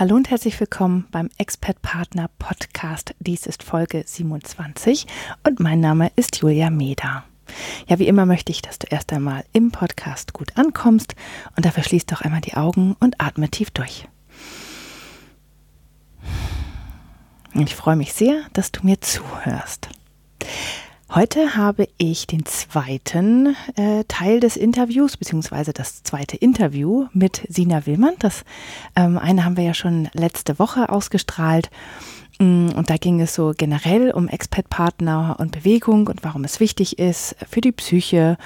Hallo und herzlich willkommen beim Expert Partner Podcast. Dies ist Folge 27 und mein Name ist Julia Meder. Ja, wie immer möchte ich, dass du erst einmal im Podcast gut ankommst und dafür schließt doch einmal die Augen und atme tief durch. Ich freue mich sehr, dass du mir zuhörst. Heute habe ich den zweiten äh, Teil des Interviews, beziehungsweise das zweite Interview mit Sina Willmann. Das ähm, eine haben wir ja schon letzte Woche ausgestrahlt. Mm, und da ging es so generell um Expat-Partner und Bewegung und warum es wichtig ist für die Psyche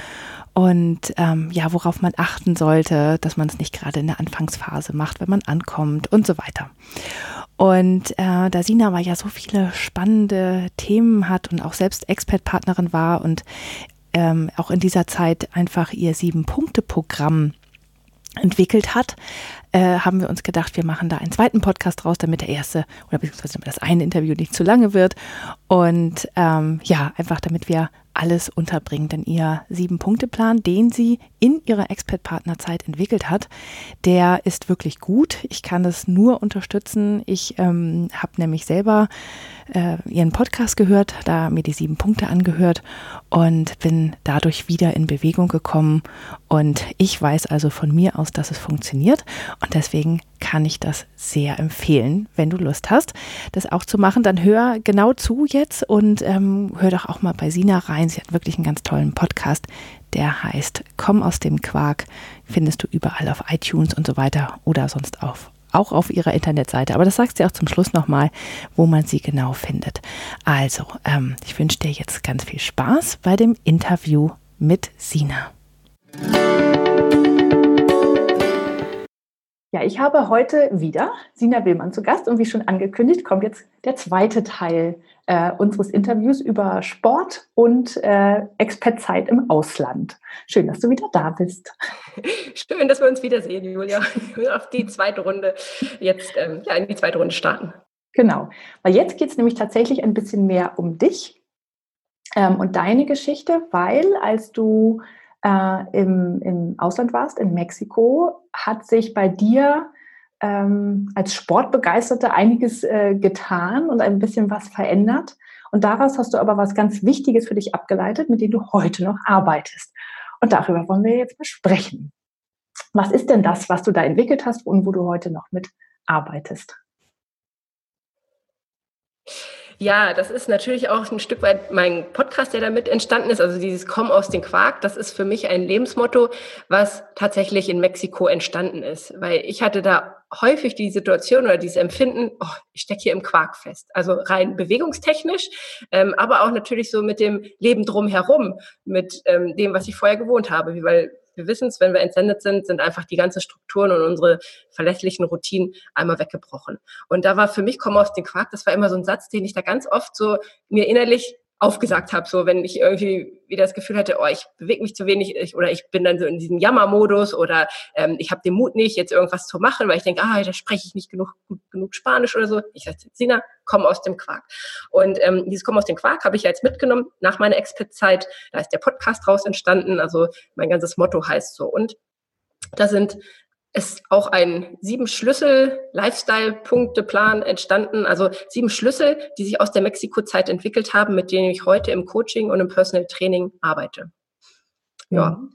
und ähm, ja, worauf man achten sollte, dass man es nicht gerade in der Anfangsphase macht, wenn man ankommt und so weiter. Und äh, da Sina aber ja so viele spannende Themen hat und auch selbst Expert-Partnerin war und ähm, auch in dieser Zeit einfach ihr Sieben-Punkte-Programm entwickelt hat, äh, haben wir uns gedacht, wir machen da einen zweiten Podcast raus, damit der erste oder beziehungsweise damit das eine Interview nicht zu lange wird. Und ähm, ja, einfach damit wir alles unterbringen. Denn ihr Sieben-Punkte-Plan, den sie in ihrer Expert-Partnerzeit entwickelt hat, der ist wirklich gut. Ich kann es nur unterstützen. Ich ähm, habe nämlich selber äh, ihren Podcast gehört, da mir die sieben Punkte angehört und bin dadurch wieder in Bewegung gekommen. Und ich weiß also von mir aus, dass es funktioniert. Und deswegen kann ich das sehr empfehlen, wenn du Lust hast, das auch zu machen. Dann hör genau zu jetzt und ähm, hör doch auch mal bei Sina rein. Sie hat wirklich einen ganz tollen Podcast, der heißt Komm aus dem Quark. Findest du überall auf iTunes und so weiter oder sonst auf auch auf ihrer Internetseite. Aber das sagt sie auch zum Schluss nochmal, wo man sie genau findet. Also, ähm, ich wünsche dir jetzt ganz viel Spaß bei dem Interview mit Sina. Ja, ich habe heute wieder Sina Willmann zu Gast und wie schon angekündigt, kommt jetzt der zweite Teil äh, unseres Interviews über Sport und äh, Expertzeit im Ausland. Schön, dass du wieder da bist. Schön, dass wir uns wiedersehen, Julia. Auf die zweite Runde jetzt ähm, ja, in die zweite Runde starten. Genau, weil jetzt geht es nämlich tatsächlich ein bisschen mehr um dich ähm, und deine Geschichte, weil als du äh, im, im Ausland warst, in Mexiko, hat sich bei dir ähm, als Sportbegeisterte einiges äh, getan und ein bisschen was verändert. Und daraus hast du aber was ganz Wichtiges für dich abgeleitet, mit dem du heute noch arbeitest. Und darüber wollen wir jetzt besprechen. Was ist denn das, was du da entwickelt hast und wo du heute noch mit arbeitest? Ja, das ist natürlich auch ein Stück weit mein Podcast, der damit entstanden ist. Also dieses Komm aus den Quark, das ist für mich ein Lebensmotto, was tatsächlich in Mexiko entstanden ist. Weil ich hatte da häufig die Situation oder dieses Empfinden, oh, ich stecke hier im Quark fest. Also rein bewegungstechnisch, ähm, aber auch natürlich so mit dem Leben drumherum, mit ähm, dem, was ich vorher gewohnt habe. Weil wir wissen es, wenn wir entsendet sind, sind einfach die ganzen Strukturen und unsere verlässlichen Routinen einmal weggebrochen. Und da war für mich, komm aus dem Quark, das war immer so ein Satz, den ich da ganz oft so mir innerlich aufgesagt habe, so wenn ich irgendwie wieder das Gefühl hatte, oh, ich bewege mich zu wenig ich, oder ich bin dann so in diesem Jammermodus oder ähm, ich habe den Mut nicht, jetzt irgendwas zu machen, weil ich denke, ah, da spreche ich nicht genug, gut, genug Spanisch oder so. Ich sage, Sina, komm aus dem Quark. Und ähm, dieses Komm aus dem Quark habe ich jetzt mitgenommen nach meiner Expert-Zeit. Da ist der Podcast raus entstanden, also mein ganzes Motto heißt so. Und da sind ist auch ein sieben Schlüssel Lifestyle-Punkte-Plan entstanden. Also sieben Schlüssel, die sich aus der Mexiko-Zeit entwickelt haben, mit denen ich heute im Coaching und im Personal Training arbeite. Ja. Mhm.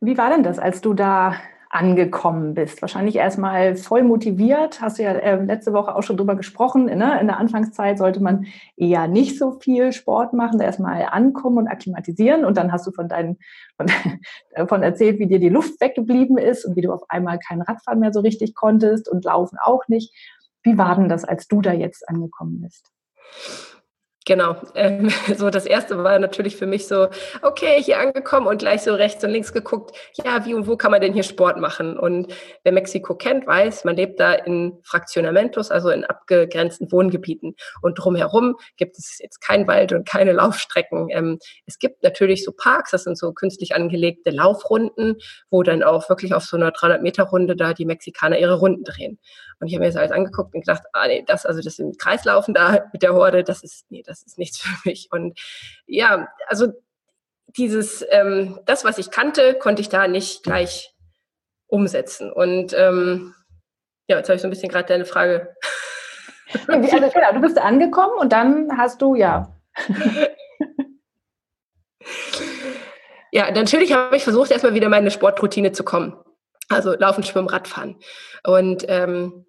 Wie war denn das, als du da angekommen bist. Wahrscheinlich erstmal voll motiviert. Hast du ja äh, letzte Woche auch schon drüber gesprochen. Ne? In der Anfangszeit sollte man eher nicht so viel Sport machen, erstmal ankommen und akklimatisieren. Und dann hast du von deinen, von, davon erzählt, wie dir die Luft weggeblieben ist und wie du auf einmal kein Radfahren mehr so richtig konntest und laufen auch nicht. Wie war denn das, als du da jetzt angekommen bist? Genau. Ähm, so das erste war natürlich für mich so, okay, hier angekommen und gleich so rechts und links geguckt, ja, wie und wo kann man denn hier Sport machen? Und wer Mexiko kennt, weiß, man lebt da in Fraktionamentos, also in abgegrenzten Wohngebieten. Und drumherum gibt es jetzt kein Wald und keine Laufstrecken. Ähm, es gibt natürlich so Parks, das sind so künstlich angelegte Laufrunden, wo dann auch wirklich auf so einer 300 Meter Runde da die Mexikaner ihre Runden drehen. Und ich habe mir das alles angeguckt und gedacht, ah nee, das, also das im Kreislaufen da mit der Horde, das ist, nee, das ist nichts für mich. Und ja, also dieses, ähm, das, was ich kannte, konnte ich da nicht gleich umsetzen. Und ähm, ja, jetzt habe ich so ein bisschen gerade deine Frage. also, genau, du bist angekommen und dann hast du, ja. ja, natürlich habe ich versucht, erstmal wieder meine Sportroutine zu kommen. Also Laufen, Schwimmen, Radfahren. Und ähm,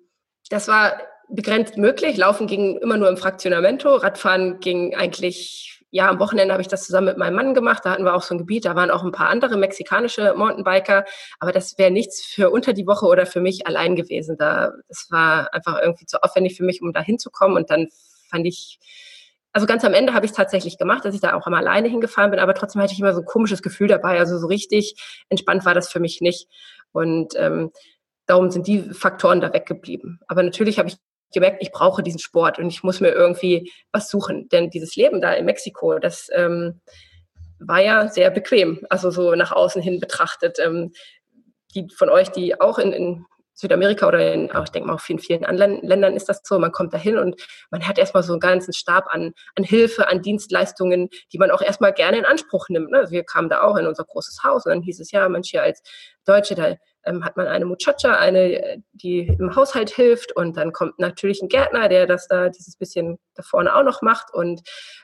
das war begrenzt möglich. Laufen ging immer nur im Fraktionamento. Radfahren ging eigentlich, ja, am Wochenende habe ich das zusammen mit meinem Mann gemacht. Da hatten wir auch so ein Gebiet, da waren auch ein paar andere mexikanische Mountainbiker. Aber das wäre nichts für unter die Woche oder für mich allein gewesen. Da, das war einfach irgendwie zu aufwendig für mich, um da hinzukommen. Und dann fand ich, also ganz am Ende habe ich es tatsächlich gemacht, dass ich da auch immer alleine hingefahren bin, aber trotzdem hatte ich immer so ein komisches Gefühl dabei. Also so richtig entspannt war das für mich nicht. Und ähm, darum sind die Faktoren da weggeblieben. Aber natürlich habe ich gemerkt, ich brauche diesen Sport und ich muss mir irgendwie was suchen. Denn dieses Leben da in Mexiko, das ähm, war ja sehr bequem, also so nach außen hin betrachtet. Ähm, die von euch, die auch in, in Südamerika oder in, ich denke mal auch in vielen anderen Ländern ist das so, man kommt dahin und man hat erstmal so einen ganzen Stab an, an Hilfe, an Dienstleistungen, die man auch erstmal gerne in Anspruch nimmt. Ne? Wir kamen da auch in unser großes Haus und dann hieß es, ja, Mensch, hier als Deutsche, da ähm, hat man eine Muchacha, eine, die im Haushalt hilft und dann kommt natürlich ein Gärtner, der das da dieses bisschen da vorne auch noch macht und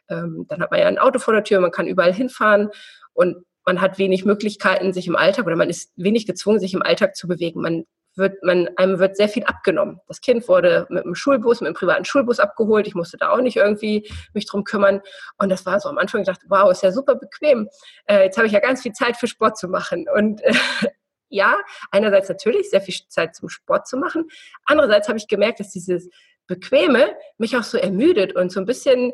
ähm, dann hat man ja ein Auto vor der Tür, man kann überall hinfahren und man hat wenig Möglichkeiten, sich im Alltag oder man ist wenig gezwungen, sich im Alltag zu bewegen. Man wird man, einem wird sehr viel abgenommen. Das Kind wurde mit einem Schulbus, mit einem privaten Schulbus abgeholt. Ich musste da auch nicht irgendwie mich drum kümmern. Und das war so am Anfang, ich dachte, wow, ist ja super bequem. Äh, jetzt habe ich ja ganz viel Zeit für Sport zu machen. Und äh, ja, einerseits natürlich sehr viel Zeit zum Sport zu machen. Andererseits habe ich gemerkt, dass dieses Bequeme mich auch so ermüdet und so ein bisschen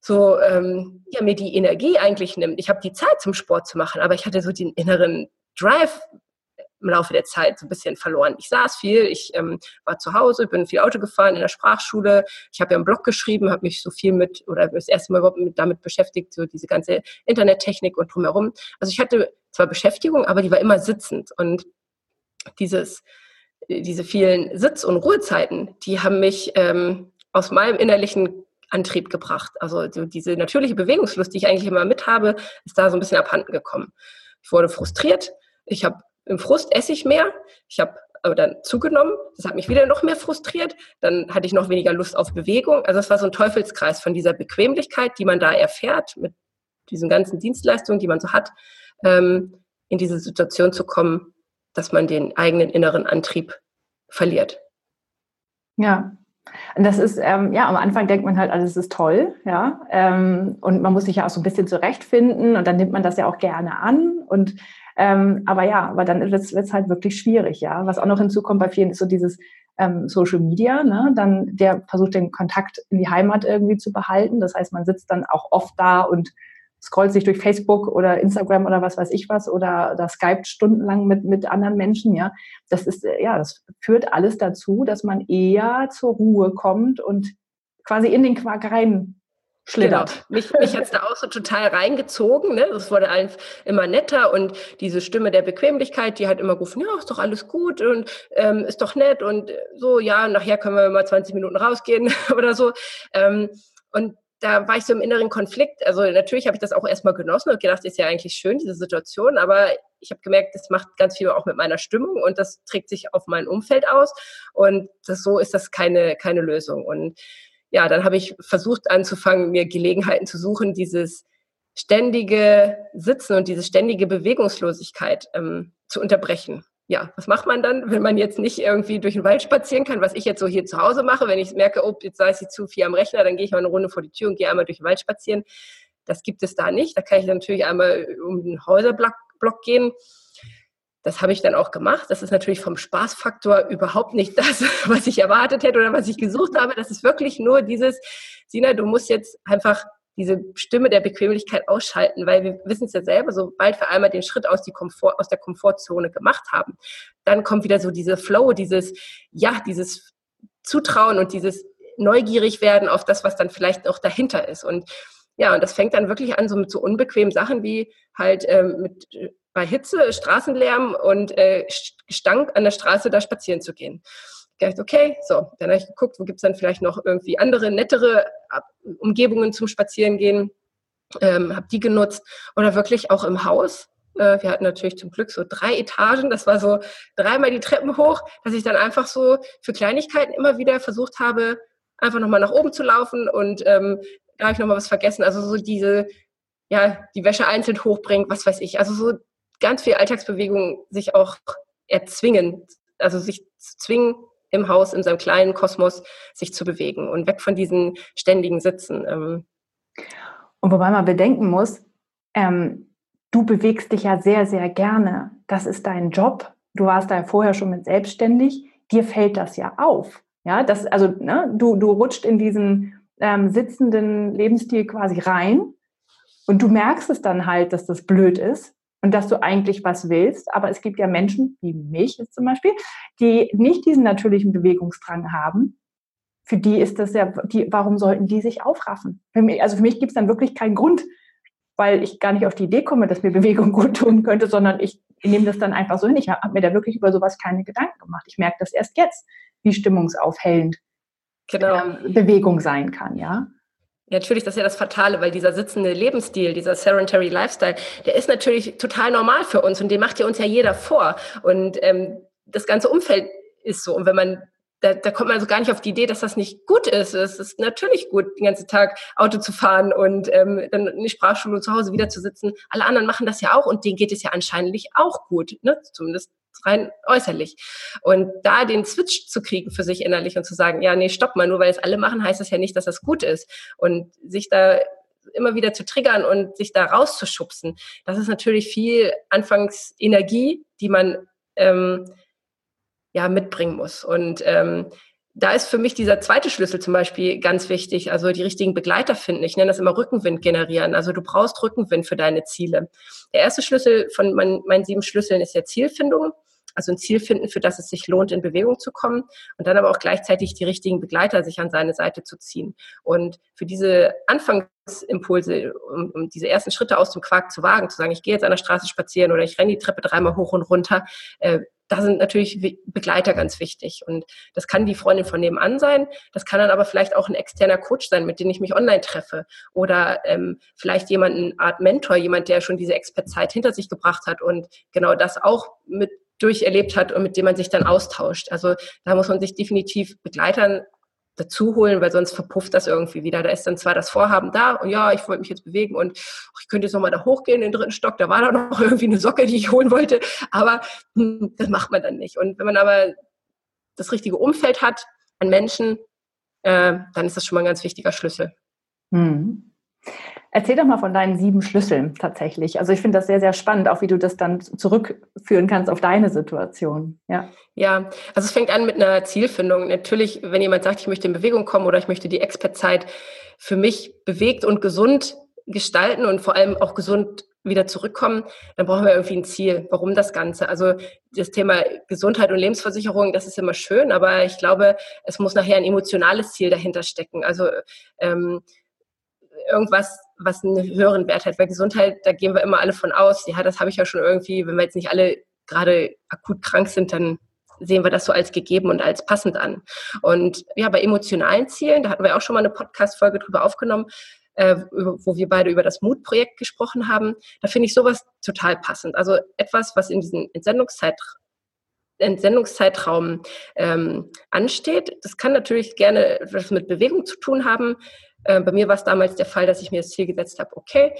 so ähm, ja, mir die Energie eigentlich nimmt. Ich habe die Zeit zum Sport zu machen, aber ich hatte so den inneren Drive im Laufe der Zeit so ein bisschen verloren. Ich saß viel, ich ähm, war zu Hause, bin viel Auto gefahren in der Sprachschule. Ich habe ja einen Blog geschrieben, habe mich so viel mit oder das erste Mal überhaupt mit, damit beschäftigt, so diese ganze Internettechnik und drumherum. Also ich hatte zwar Beschäftigung, aber die war immer sitzend und dieses diese vielen Sitz- und Ruhezeiten, die haben mich ähm, aus meinem innerlichen Antrieb gebracht. Also diese natürliche Bewegungslust, die ich eigentlich immer mit habe, ist da so ein bisschen abhanden gekommen. Ich wurde frustriert. Ich habe im Frust esse ich mehr. Ich habe aber dann zugenommen. Das hat mich wieder noch mehr frustriert. Dann hatte ich noch weniger Lust auf Bewegung. Also es war so ein Teufelskreis von dieser Bequemlichkeit, die man da erfährt, mit diesen ganzen Dienstleistungen, die man so hat, ähm, in diese Situation zu kommen, dass man den eigenen inneren Antrieb verliert. Ja, und das ist, ähm, ja, am Anfang denkt man halt, alles ist toll, ja. Ähm, und man muss sich ja auch so ein bisschen zurechtfinden und dann nimmt man das ja auch gerne an. Und ähm, aber ja, aber dann wird es halt wirklich schwierig, ja. Was auch noch hinzukommt bei vielen ist so dieses ähm, Social Media, ne? Dann der versucht den Kontakt in die Heimat irgendwie zu behalten. Das heißt, man sitzt dann auch oft da und scrollt sich durch Facebook oder Instagram oder was weiß ich was oder, oder Skype stundenlang mit, mit anderen Menschen, ja. Das ist, äh, ja, das führt alles dazu, dass man eher zur Ruhe kommt und quasi in den Quark rein schlittert. Genau. Mich, mich hat da auch so total reingezogen. Ne? Es wurde alles immer netter und diese Stimme der Bequemlichkeit, die hat immer gerufen, ja, ist doch alles gut und ähm, ist doch nett und so, ja, nachher können wir mal 20 Minuten rausgehen oder so. Ähm, und da war ich so im inneren Konflikt. Also natürlich habe ich das auch erstmal genossen und gedacht, ist ja eigentlich schön, diese Situation, aber ich habe gemerkt, das macht ganz viel auch mit meiner Stimmung und das trägt sich auf mein Umfeld aus. Und das, so ist das keine, keine Lösung. Und ja, dann habe ich versucht anzufangen, mir Gelegenheiten zu suchen, dieses ständige Sitzen und diese ständige Bewegungslosigkeit ähm, zu unterbrechen. Ja, was macht man dann, wenn man jetzt nicht irgendwie durch den Wald spazieren kann, was ich jetzt so hier zu Hause mache, wenn ich merke, oh, jetzt sei ich zu viel am Rechner, dann gehe ich mal eine Runde vor die Tür und gehe einmal durch den Wald spazieren. Das gibt es da nicht. Da kann ich natürlich einmal um den Häuserblock gehen das habe ich dann auch gemacht. Das ist natürlich vom Spaßfaktor überhaupt nicht das, was ich erwartet hätte oder was ich gesucht habe. Das ist wirklich nur dieses, Sina, du musst jetzt einfach diese Stimme der Bequemlichkeit ausschalten, weil wir wissen es ja selber, sobald wir einmal den Schritt aus, Komfort, aus der Komfortzone gemacht haben, dann kommt wieder so diese Flow, dieses, ja, dieses Zutrauen und dieses neugierig werden auf das, was dann vielleicht noch dahinter ist. Und ja, und das fängt dann wirklich an so mit so unbequemen Sachen wie halt ähm, mit bei Hitze, Straßenlärm und äh, Gestank an der Straße da spazieren zu gehen. Gedacht, okay, so, dann habe ich geguckt, wo gibt es dann vielleicht noch irgendwie andere, nettere Umgebungen zum Spazierengehen, ähm, habe die genutzt oder wirklich auch im Haus. Äh, wir hatten natürlich zum Glück so drei Etagen, das war so dreimal die Treppen hoch, dass ich dann einfach so für Kleinigkeiten immer wieder versucht habe, einfach nochmal nach oben zu laufen und ähm, da habe ich nochmal was vergessen. Also so diese, ja, die Wäsche einzeln hochbringen, was weiß ich. Also so ganz viel Alltagsbewegung sich auch erzwingen, also sich zwingen, im Haus, in seinem kleinen Kosmos sich zu bewegen und weg von diesen ständigen Sitzen. Ähm. Und wobei man bedenken muss, ähm, du bewegst dich ja sehr, sehr gerne. Das ist dein Job. Du warst da vorher schon mit selbstständig. Dir fällt das ja auf. Ja, das, also ne, du, du rutscht in diesen ähm, sitzenden Lebensstil quasi rein und du merkst es dann halt, dass das blöd ist und dass du eigentlich was willst. Aber es gibt ja Menschen, wie mich jetzt zum Beispiel, die nicht diesen natürlichen Bewegungsdrang haben. Für die ist das ja, die, warum sollten die sich aufraffen? Für mich, also für mich gibt es dann wirklich keinen Grund, weil ich gar nicht auf die Idee komme, dass mir Bewegung gut tun könnte, sondern ich nehme das dann einfach so hin. Ich habe mir da wirklich über sowas keine Gedanken gemacht. Ich merke das erst jetzt, wie stimmungsaufhellend genau. ähm, Bewegung sein kann, ja. Natürlich, das ist ja das Fatale, weil dieser sitzende Lebensstil, dieser sedentary Lifestyle, der ist natürlich total normal für uns und den macht ja uns ja jeder vor. Und ähm, das ganze Umfeld ist so. Und wenn man da, da kommt man also gar nicht auf die Idee, dass das nicht gut ist. Es ist natürlich gut, den ganzen Tag Auto zu fahren und ähm, dann in die Sprachschule zu Hause wieder zu sitzen. Alle anderen machen das ja auch und denen geht es ja anscheinend auch gut, ne? zumindest rein äußerlich. Und da den Switch zu kriegen für sich innerlich und zu sagen, ja, nee, stopp mal, nur weil es alle machen, heißt das ja nicht, dass das gut ist. Und sich da immer wieder zu triggern und sich da rauszuschubsen, das ist natürlich viel Anfangsenergie, die man ähm, ja mitbringen muss. Und ähm, da ist für mich dieser zweite Schlüssel zum Beispiel ganz wichtig, also die richtigen Begleiter finden. Ich nenne das immer Rückenwind generieren. Also du brauchst Rückenwind für deine Ziele. Der erste Schlüssel von meinen, meinen sieben Schlüsseln ist ja Zielfindung. Also ein Ziel finden, für das es sich lohnt, in Bewegung zu kommen und dann aber auch gleichzeitig die richtigen Begleiter sich an seine Seite zu ziehen. Und für diese Anfangsimpulse, um, um diese ersten Schritte aus dem Quark zu wagen, zu sagen, ich gehe jetzt an der Straße spazieren oder ich renne die Treppe dreimal hoch und runter, äh, da sind natürlich Begleiter ganz wichtig. Und das kann die Freundin von nebenan sein, das kann dann aber vielleicht auch ein externer Coach sein, mit dem ich mich online treffe. Oder ähm, vielleicht jemand, eine Art Mentor, jemand, der schon diese Expertzeit hinter sich gebracht hat und genau das auch mit durcherlebt hat und mit dem man sich dann austauscht. Also da muss man sich definitiv Begleitern dazu holen, weil sonst verpufft das irgendwie wieder. Da ist dann zwar das Vorhaben da und ja, ich wollte mich jetzt bewegen und ich könnte jetzt nochmal da hochgehen in den dritten Stock, da war da noch irgendwie eine Socke, die ich holen wollte, aber hm, das macht man dann nicht. Und wenn man aber das richtige Umfeld hat an Menschen, äh, dann ist das schon mal ein ganz wichtiger Schlüssel. Hm. Erzähl doch mal von deinen sieben Schlüsseln tatsächlich. Also ich finde das sehr, sehr spannend, auch wie du das dann zurückführen kannst auf deine Situation. Ja. Ja, also es fängt an mit einer Zielfindung. Natürlich, wenn jemand sagt, ich möchte in Bewegung kommen oder ich möchte die Expertzeit für mich bewegt und gesund gestalten und vor allem auch gesund wieder zurückkommen, dann brauchen wir irgendwie ein Ziel. Warum das Ganze? Also das Thema Gesundheit und Lebensversicherung, das ist immer schön, aber ich glaube, es muss nachher ein emotionales Ziel dahinter stecken. Also ähm, irgendwas, was einen höheren Wert hat. Weil Gesundheit, da gehen wir immer alle von aus. Ja, das habe ich ja schon irgendwie, wenn wir jetzt nicht alle gerade akut krank sind, dann sehen wir das so als gegeben und als passend an. Und ja, bei emotionalen Zielen, da hatten wir auch schon mal eine Podcast-Folge drüber aufgenommen, äh, wo wir beide über das Mutprojekt gesprochen haben. Da finde ich sowas total passend. Also etwas, was in diesem Entsendungszeit Entsendungszeitraum ähm, ansteht. Das kann natürlich gerne etwas mit Bewegung zu tun haben. Äh, bei mir war es damals der Fall, dass ich mir das Ziel gesetzt habe, okay,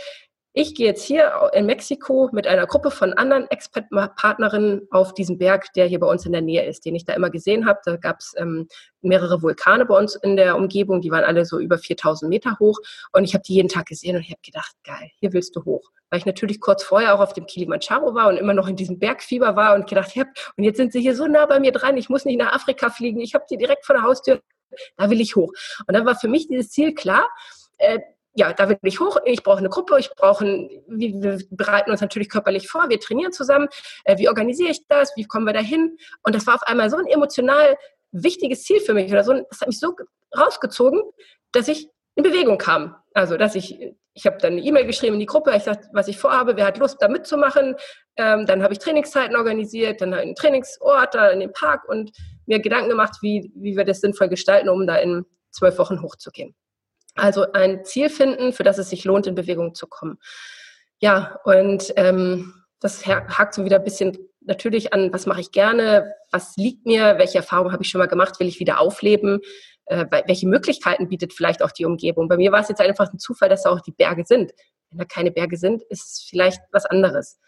ich gehe jetzt hier in Mexiko mit einer Gruppe von anderen Expert-Partnerinnen auf diesen Berg, der hier bei uns in der Nähe ist, den ich da immer gesehen habe. Da gab es ähm, mehrere Vulkane bei uns in der Umgebung, die waren alle so über 4000 Meter hoch und ich habe die jeden Tag gesehen und ich habe gedacht, geil, hier willst du hoch. Weil ich natürlich kurz vorher auch auf dem Kilimanjaro war und immer noch in diesem Bergfieber war und gedacht, hab, und jetzt sind sie hier so nah bei mir dran, ich muss nicht nach Afrika fliegen, ich habe die direkt vor der Haustür, da will ich hoch. Und dann war für mich dieses Ziel klar, äh, ja, da will ich hoch, ich brauche eine Gruppe, ich brauche, ein, wir bereiten uns natürlich körperlich vor, wir trainieren zusammen, äh, wie organisiere ich das, wie kommen wir da hin? Und das war auf einmal so ein emotional wichtiges Ziel für mich oder so, das hat mich so rausgezogen, dass ich in Bewegung kam. Also, dass ich, ich habe dann eine E-Mail geschrieben in die Gruppe, ich sagte, was ich vorhabe, wer hat Lust, da mitzumachen. Ähm, dann habe ich Trainingszeiten organisiert, dann einen Trainingsort da in dem Park und mir Gedanken gemacht, wie, wie wir das sinnvoll gestalten, um da in zwölf Wochen hochzugehen. Also ein Ziel finden, für das es sich lohnt, in Bewegung zu kommen. Ja, und ähm, das hakt so wieder ein bisschen natürlich an, was mache ich gerne, was liegt mir, welche Erfahrungen habe ich schon mal gemacht, will ich wieder aufleben, äh, welche Möglichkeiten bietet vielleicht auch die Umgebung. Bei mir war es jetzt einfach ein Zufall, dass da auch die Berge sind. Wenn da keine Berge sind, ist es vielleicht was anderes.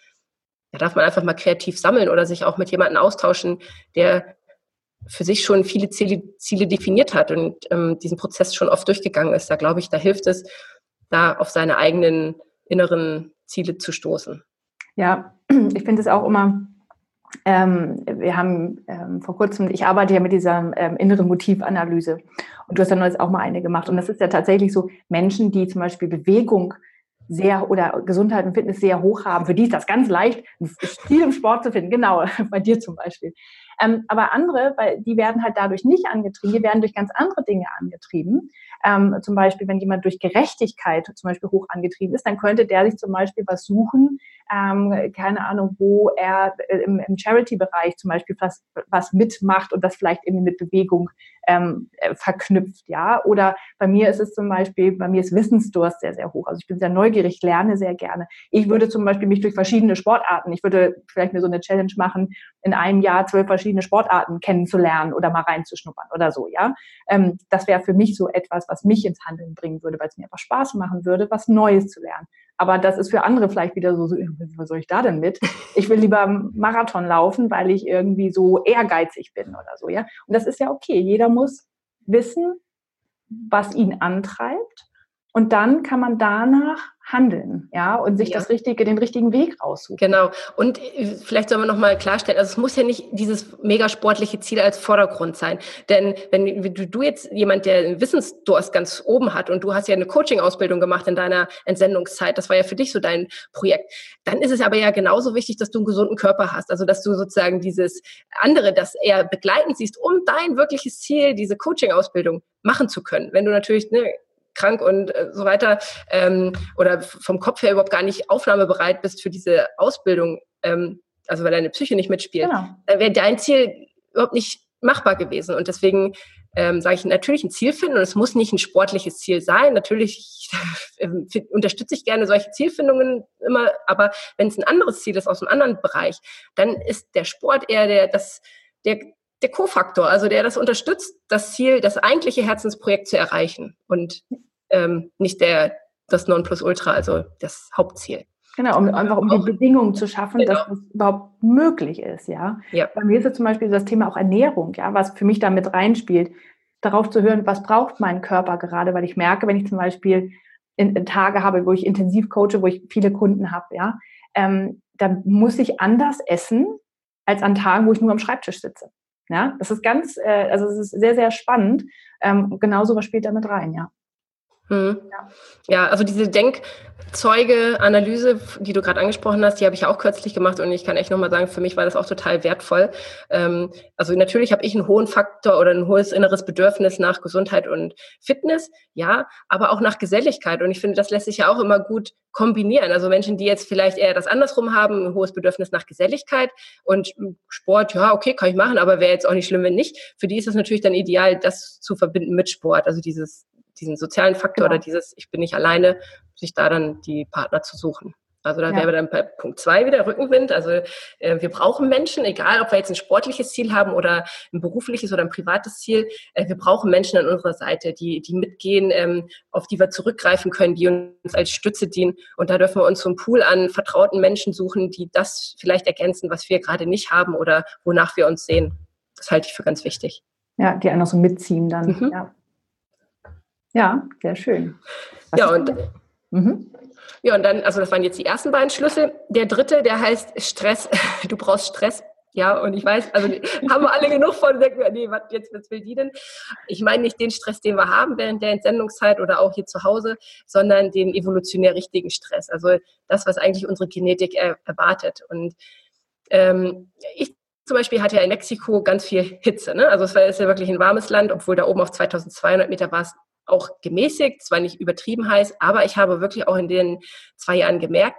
Da darf man einfach mal kreativ sammeln oder sich auch mit jemandem austauschen, der für sich schon viele Ziele, Ziele definiert hat und ähm, diesen Prozess schon oft durchgegangen ist. Da glaube ich, da hilft es, da auf seine eigenen inneren Ziele zu stoßen. Ja, ich finde es auch immer, ähm, wir haben ähm, vor kurzem, ich arbeite ja mit dieser ähm, inneren Motivanalyse und du hast ja neulich auch mal eine gemacht. Und das ist ja tatsächlich so, Menschen, die zum Beispiel Bewegung sehr oder Gesundheit und Fitness sehr hoch haben, für die ist das ganz leicht, ein Ziel im Sport zu finden. Genau, bei dir zum Beispiel. Ähm, aber andere, weil die werden halt dadurch nicht angetrieben, die werden durch ganz andere Dinge angetrieben. Ähm, zum Beispiel, wenn jemand durch Gerechtigkeit zum Beispiel hoch angetrieben ist, dann könnte der sich zum Beispiel was suchen, ähm, keine Ahnung, wo er äh, im, im Charity-Bereich zum Beispiel was, was mitmacht und das vielleicht irgendwie mit Bewegung ähm, äh, verknüpft, ja. Oder bei mir ist es zum Beispiel, bei mir ist Wissensdurst sehr, sehr hoch. Also ich bin sehr neugierig, lerne sehr gerne. Ich würde zum Beispiel mich durch verschiedene Sportarten, ich würde vielleicht mir so eine Challenge machen, in einem Jahr zwölf verschiedene Sportarten kennenzulernen oder mal reinzuschnuppern oder so, ja. Ähm, das wäre für mich so etwas, was mich ins Handeln bringen würde, weil es mir einfach Spaß machen würde, was Neues zu lernen. Aber das ist für andere vielleicht wieder so, so was soll ich da denn mit? Ich will lieber Marathon laufen, weil ich irgendwie so ehrgeizig bin oder so, ja. Und das ist ja okay. Jeder muss wissen, was ihn antreibt. Und dann kann man danach handeln, ja, und sich ja. das richtige, den richtigen Weg raussuchen. Genau. Und äh, vielleicht soll man nochmal klarstellen, also es muss ja nicht dieses mega sportliche Ziel als Vordergrund sein. Denn wenn du jetzt jemand, der einen Wissensdurst ganz oben hat und du hast ja eine Coaching-Ausbildung gemacht in deiner Entsendungszeit, das war ja für dich so dein Projekt, dann ist es aber ja genauso wichtig, dass du einen gesunden Körper hast. Also dass du sozusagen dieses andere, das eher begleitend siehst, um dein wirkliches Ziel, diese Coaching-Ausbildung machen zu können. Wenn du natürlich ne, krank und äh, so weiter ähm, oder vom Kopf her überhaupt gar nicht aufnahmebereit bist für diese Ausbildung, ähm, also weil deine Psyche nicht mitspielt, genau. dann wäre dein Ziel überhaupt nicht machbar gewesen. Und deswegen ähm, sage ich natürlich ein Ziel finden und es muss nicht ein sportliches Ziel sein. Natürlich äh, unterstütze ich gerne solche Zielfindungen immer, aber wenn es ein anderes Ziel ist aus einem anderen Bereich, dann ist der Sport eher der, das, der, der Co-Faktor, also der das unterstützt, das Ziel, das eigentliche Herzensprojekt zu erreichen und ähm, nicht der, das Nonplusultra, also das Hauptziel. Genau, um, einfach um die Bedingungen zu schaffen, genau. dass es überhaupt möglich ist, ja? ja. Bei mir ist es zum Beispiel das Thema auch Ernährung, ja, was für mich damit reinspielt, darauf zu hören, was braucht mein Körper gerade, weil ich merke, wenn ich zum Beispiel in, in Tage habe, wo ich intensiv coache, wo ich viele Kunden habe, ja, ähm, dann muss ich anders essen als an Tagen, wo ich nur am Schreibtisch sitze. Ja, das ist ganz, äh, also es ist sehr, sehr spannend. Ähm, genauso was spielt damit rein, ja. Hm. Ja. ja, also diese Denkzeuge-Analyse, die du gerade angesprochen hast, die habe ich auch kürzlich gemacht und ich kann echt nochmal sagen, für mich war das auch total wertvoll. Ähm, also natürlich habe ich einen hohen Faktor oder ein hohes inneres Bedürfnis nach Gesundheit und Fitness, ja, aber auch nach Geselligkeit und ich finde, das lässt sich ja auch immer gut kombinieren. Also Menschen, die jetzt vielleicht eher das andersrum haben, ein hohes Bedürfnis nach Geselligkeit und Sport, ja, okay, kann ich machen, aber wäre jetzt auch nicht schlimm, wenn nicht. Für die ist es natürlich dann ideal, das zu verbinden mit Sport, also dieses diesen sozialen Faktor genau. oder dieses, ich bin nicht alleine, sich da dann die Partner zu suchen. Also da ja. wäre dann bei Punkt zwei wieder Rückenwind. Also äh, wir brauchen Menschen, egal ob wir jetzt ein sportliches Ziel haben oder ein berufliches oder ein privates Ziel, äh, wir brauchen Menschen an unserer Seite, die, die mitgehen, ähm, auf die wir zurückgreifen können, die uns als Stütze dienen. Und da dürfen wir uns so einen Pool an vertrauten Menschen suchen, die das vielleicht ergänzen, was wir gerade nicht haben oder wonach wir uns sehen. Das halte ich für ganz wichtig. Ja, die einfach so mitziehen dann. Mhm. Ja. Ja, sehr schön. Was ja, und, mhm. ja, und dann, also das waren jetzt die ersten beiden Schlüssel. Der dritte, der heißt Stress. Du brauchst Stress. Ja, und ich weiß, also haben wir alle genug von, denken wir, nee, was, jetzt, was will die denn? Ich meine nicht den Stress, den wir haben während der Entsendungszeit oder auch hier zu Hause, sondern den evolutionär richtigen Stress. Also das, was eigentlich unsere Genetik er, erwartet. Und ähm, ich zum Beispiel hatte ja in Mexiko ganz viel Hitze. Ne? Also es war ist ja wirklich ein warmes Land, obwohl da oben auf 2200 Meter war es auch gemäßigt, zwar nicht übertrieben heiß, aber ich habe wirklich auch in den zwei Jahren gemerkt,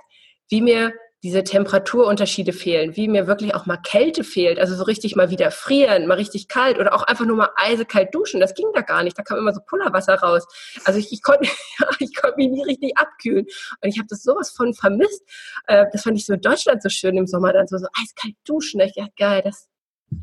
wie mir diese Temperaturunterschiede fehlen, wie mir wirklich auch mal Kälte fehlt, also so richtig mal wieder frieren, mal richtig kalt oder auch einfach nur mal eisekalt duschen, das ging da gar nicht, da kam immer so Pullerwasser raus. Also ich, ich konnte ich konnte mich nie richtig abkühlen und ich habe das sowas von vermisst. Äh, das fand ich so in Deutschland so schön im Sommer, dann so, so eiskalt duschen, ich dachte, geil, das,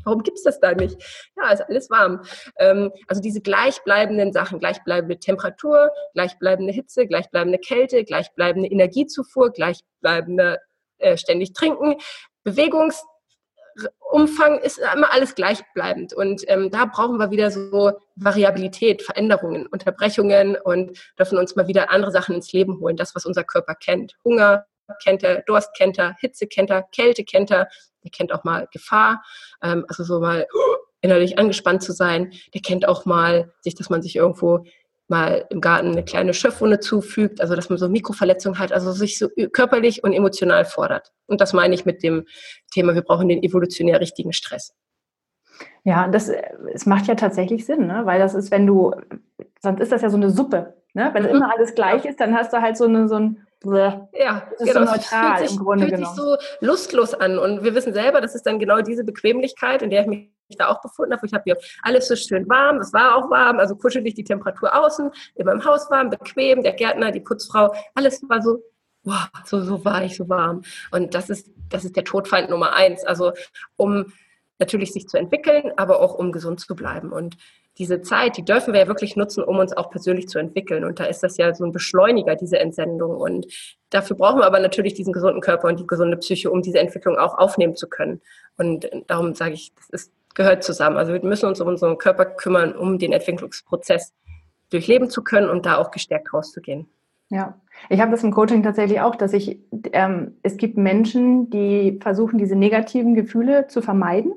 Warum gibt's das da nicht? Ja, ist alles warm. Ähm, also diese gleichbleibenden Sachen, gleichbleibende Temperatur, gleichbleibende Hitze, gleichbleibende Kälte, gleichbleibende Energiezufuhr, gleichbleibende äh, ständig trinken. Bewegungsumfang ist immer alles gleichbleibend. Und ähm, da brauchen wir wieder so Variabilität, Veränderungen, Unterbrechungen und dürfen uns mal wieder andere Sachen ins Leben holen. Das, was unser Körper kennt. Hunger kennt er, Durst kennt er, Hitze kennt er, Kälte kennt er. Der kennt auch mal Gefahr, ähm, also so mal innerlich angespannt zu sein. Der kennt auch mal sich, dass man sich irgendwo mal im Garten eine kleine Schöpfwunde zufügt, also dass man so Mikroverletzungen hat, also sich so körperlich und emotional fordert. Und das meine ich mit dem Thema, wir brauchen den evolutionär richtigen Stress. Ja, das es macht ja tatsächlich Sinn, ne? weil das ist, wenn du, sonst ist das ja so eine Suppe. Ne? Wenn mhm. immer alles gleich ist, dann hast du halt so, eine, so ein ja, das ist genau. so neutral fühlt sich, im Grunde fühlt genommen. sich so lustlos an. Und wir wissen selber, das ist dann genau diese Bequemlichkeit, in der ich mich da auch befunden habe. Ich habe hier alles so schön warm, es war auch warm, also kuschelig die Temperatur außen, in meinem Haus warm, bequem, der Gärtner, die Putzfrau, alles war so, wow, so, so weich, so warm. Und das ist, das ist der Todfeind Nummer eins. Also um natürlich sich zu entwickeln, aber auch um gesund zu bleiben. Und diese Zeit, die dürfen wir ja wirklich nutzen, um uns auch persönlich zu entwickeln. Und da ist das ja so ein Beschleuniger, diese Entsendung. Und dafür brauchen wir aber natürlich diesen gesunden Körper und die gesunde Psyche, um diese Entwicklung auch aufnehmen zu können. Und darum sage ich, das ist, gehört zusammen. Also wir müssen uns um unseren Körper kümmern, um den Entwicklungsprozess durchleben zu können und da auch gestärkt rauszugehen. Ja, ich habe das im Coaching tatsächlich auch, dass ich, ähm, es gibt Menschen, die versuchen, diese negativen Gefühle zu vermeiden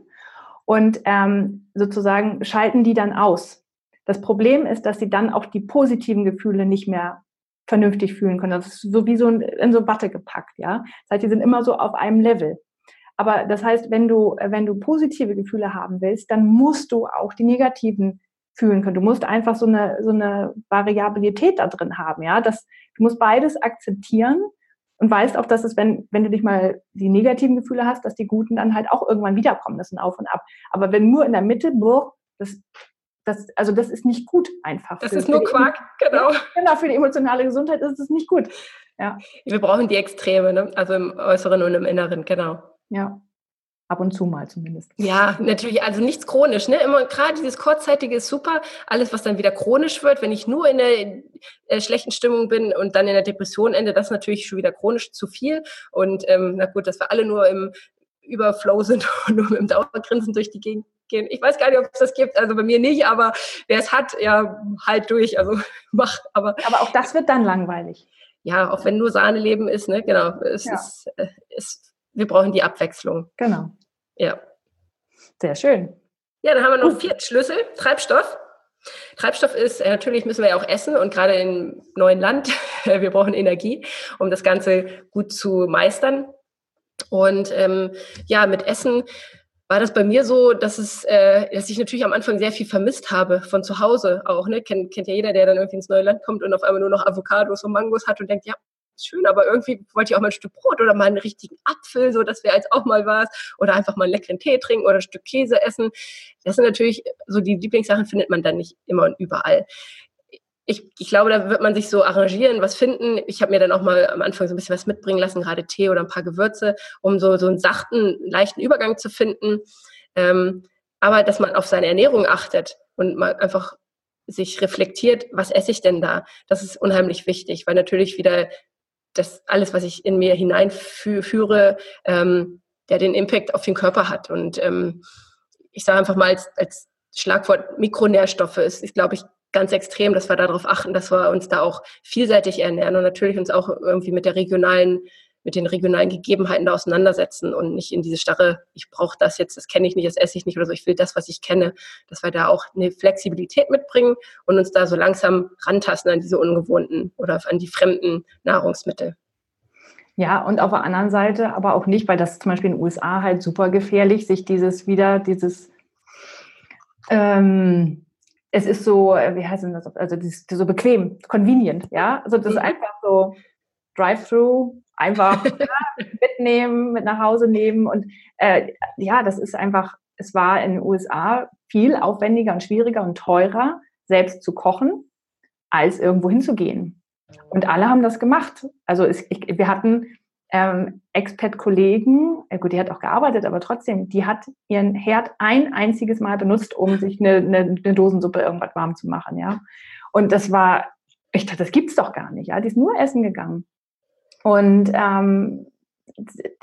und ähm, sozusagen schalten die dann aus. Das Problem ist, dass sie dann auch die positiven Gefühle nicht mehr vernünftig fühlen können. Das ist so wie so in so Watte gepackt, ja. Das heißt, die sind immer so auf einem Level. Aber das heißt, wenn du, wenn du positive Gefühle haben willst, dann musst du auch die negativen fühlen können. Du musst einfach so eine, so eine Variabilität da drin haben, ja. Das, du musst beides akzeptieren und weißt auch, dass es, wenn, wenn du dich mal die negativen Gefühle hast, dass die guten dann halt auch irgendwann wiederkommen. Das sind Auf und Ab. Aber wenn nur in der Mitte, boah, das, das, also das ist nicht gut einfach. Das für, ist nur Quark, genau. Genau, für die emotionale Gesundheit ist es nicht gut. Ja. Wir brauchen die Extreme, ne? also im Äußeren und im Inneren, genau. Ja. Ab und zu mal zumindest. Ja, natürlich, also nichts chronisch. Ne? Immer gerade dieses kurzzeitige ist super. Alles, was dann wieder chronisch wird, wenn ich nur in der äh, schlechten Stimmung bin und dann in der Depression ende, das ist natürlich schon wieder chronisch zu viel. Und ähm, na gut, dass wir alle nur im Überflow sind und nur mit dem Dauergrinsen durch die Gegend gehen. Ich weiß gar nicht, ob es das gibt, also bei mir nicht, aber wer es hat, ja, halt durch, also mach. Aber, aber auch das wird dann langweilig. Ja, auch wenn nur Sahneleben ist, ne, genau. Es ja. ist, äh, ist, wir brauchen die Abwechslung. Genau. Ja. Sehr schön. Ja, dann haben wir noch vierten Schlüssel, Treibstoff. Treibstoff ist, äh, natürlich müssen wir ja auch essen und gerade im neuen Land, wir brauchen Energie, um das Ganze gut zu meistern. Und ähm, ja, mit Essen war das bei mir so, dass es, äh, dass ich natürlich am Anfang sehr viel vermisst habe von zu Hause auch. Ne? Kennt, kennt ja jeder, der dann irgendwie ins neue Land kommt und auf einmal nur noch Avocados und Mangos hat und denkt, ja, schön, aber irgendwie wollte ich auch mal ein Stück Brot oder mal einen richtigen Apfel, so das wäre jetzt auch mal was. Oder einfach mal einen leckeren Tee trinken oder ein Stück Käse essen. Das sind natürlich so die Lieblingssachen findet man dann nicht immer und überall. Ich, ich, glaube, da wird man sich so arrangieren, was finden. Ich habe mir dann auch mal am Anfang so ein bisschen was mitbringen lassen, gerade Tee oder ein paar Gewürze, um so, so einen sachten, leichten Übergang zu finden. Ähm, aber dass man auf seine Ernährung achtet und mal einfach sich reflektiert, was esse ich denn da? Das ist unheimlich wichtig, weil natürlich wieder das alles, was ich in mir hineinführe, ähm, der den Impact auf den Körper hat. Und ähm, ich sage einfach mal als, als Schlagwort Mikronährstoffe ist, ist glaube ich, ganz extrem, dass wir darauf achten, dass wir uns da auch vielseitig ernähren und natürlich uns auch irgendwie mit der regionalen mit den regionalen Gegebenheiten da auseinandersetzen und nicht in diese starre, ich brauche das jetzt, das kenne ich nicht, das esse ich nicht oder so, ich will das, was ich kenne, dass wir da auch eine Flexibilität mitbringen und uns da so langsam rantasten an diese ungewohnten oder an die fremden Nahrungsmittel. Ja, und auf der anderen Seite aber auch nicht, weil das zum Beispiel in den USA halt super gefährlich, sich dieses wieder, dieses, ähm, es ist so, äh, wie heißt denn das, also das so bequem, convenient, ja, also das ist mhm. einfach so Drive-Through, einfach mitnehmen, mit nach Hause nehmen und äh, ja, das ist einfach, es war in den USA viel aufwendiger und schwieriger und teurer, selbst zu kochen, als irgendwo hinzugehen. Und alle haben das gemacht. Also es, ich, wir hatten ähm, Expat-Kollegen, äh, gut, die hat auch gearbeitet, aber trotzdem, die hat ihren Herd ein einziges Mal benutzt, um sich eine, eine, eine Dosensuppe irgendwas warm zu machen, ja. Und das war, ich dachte, das gibt's doch gar nicht, ja. Die ist nur essen gegangen. Und ähm,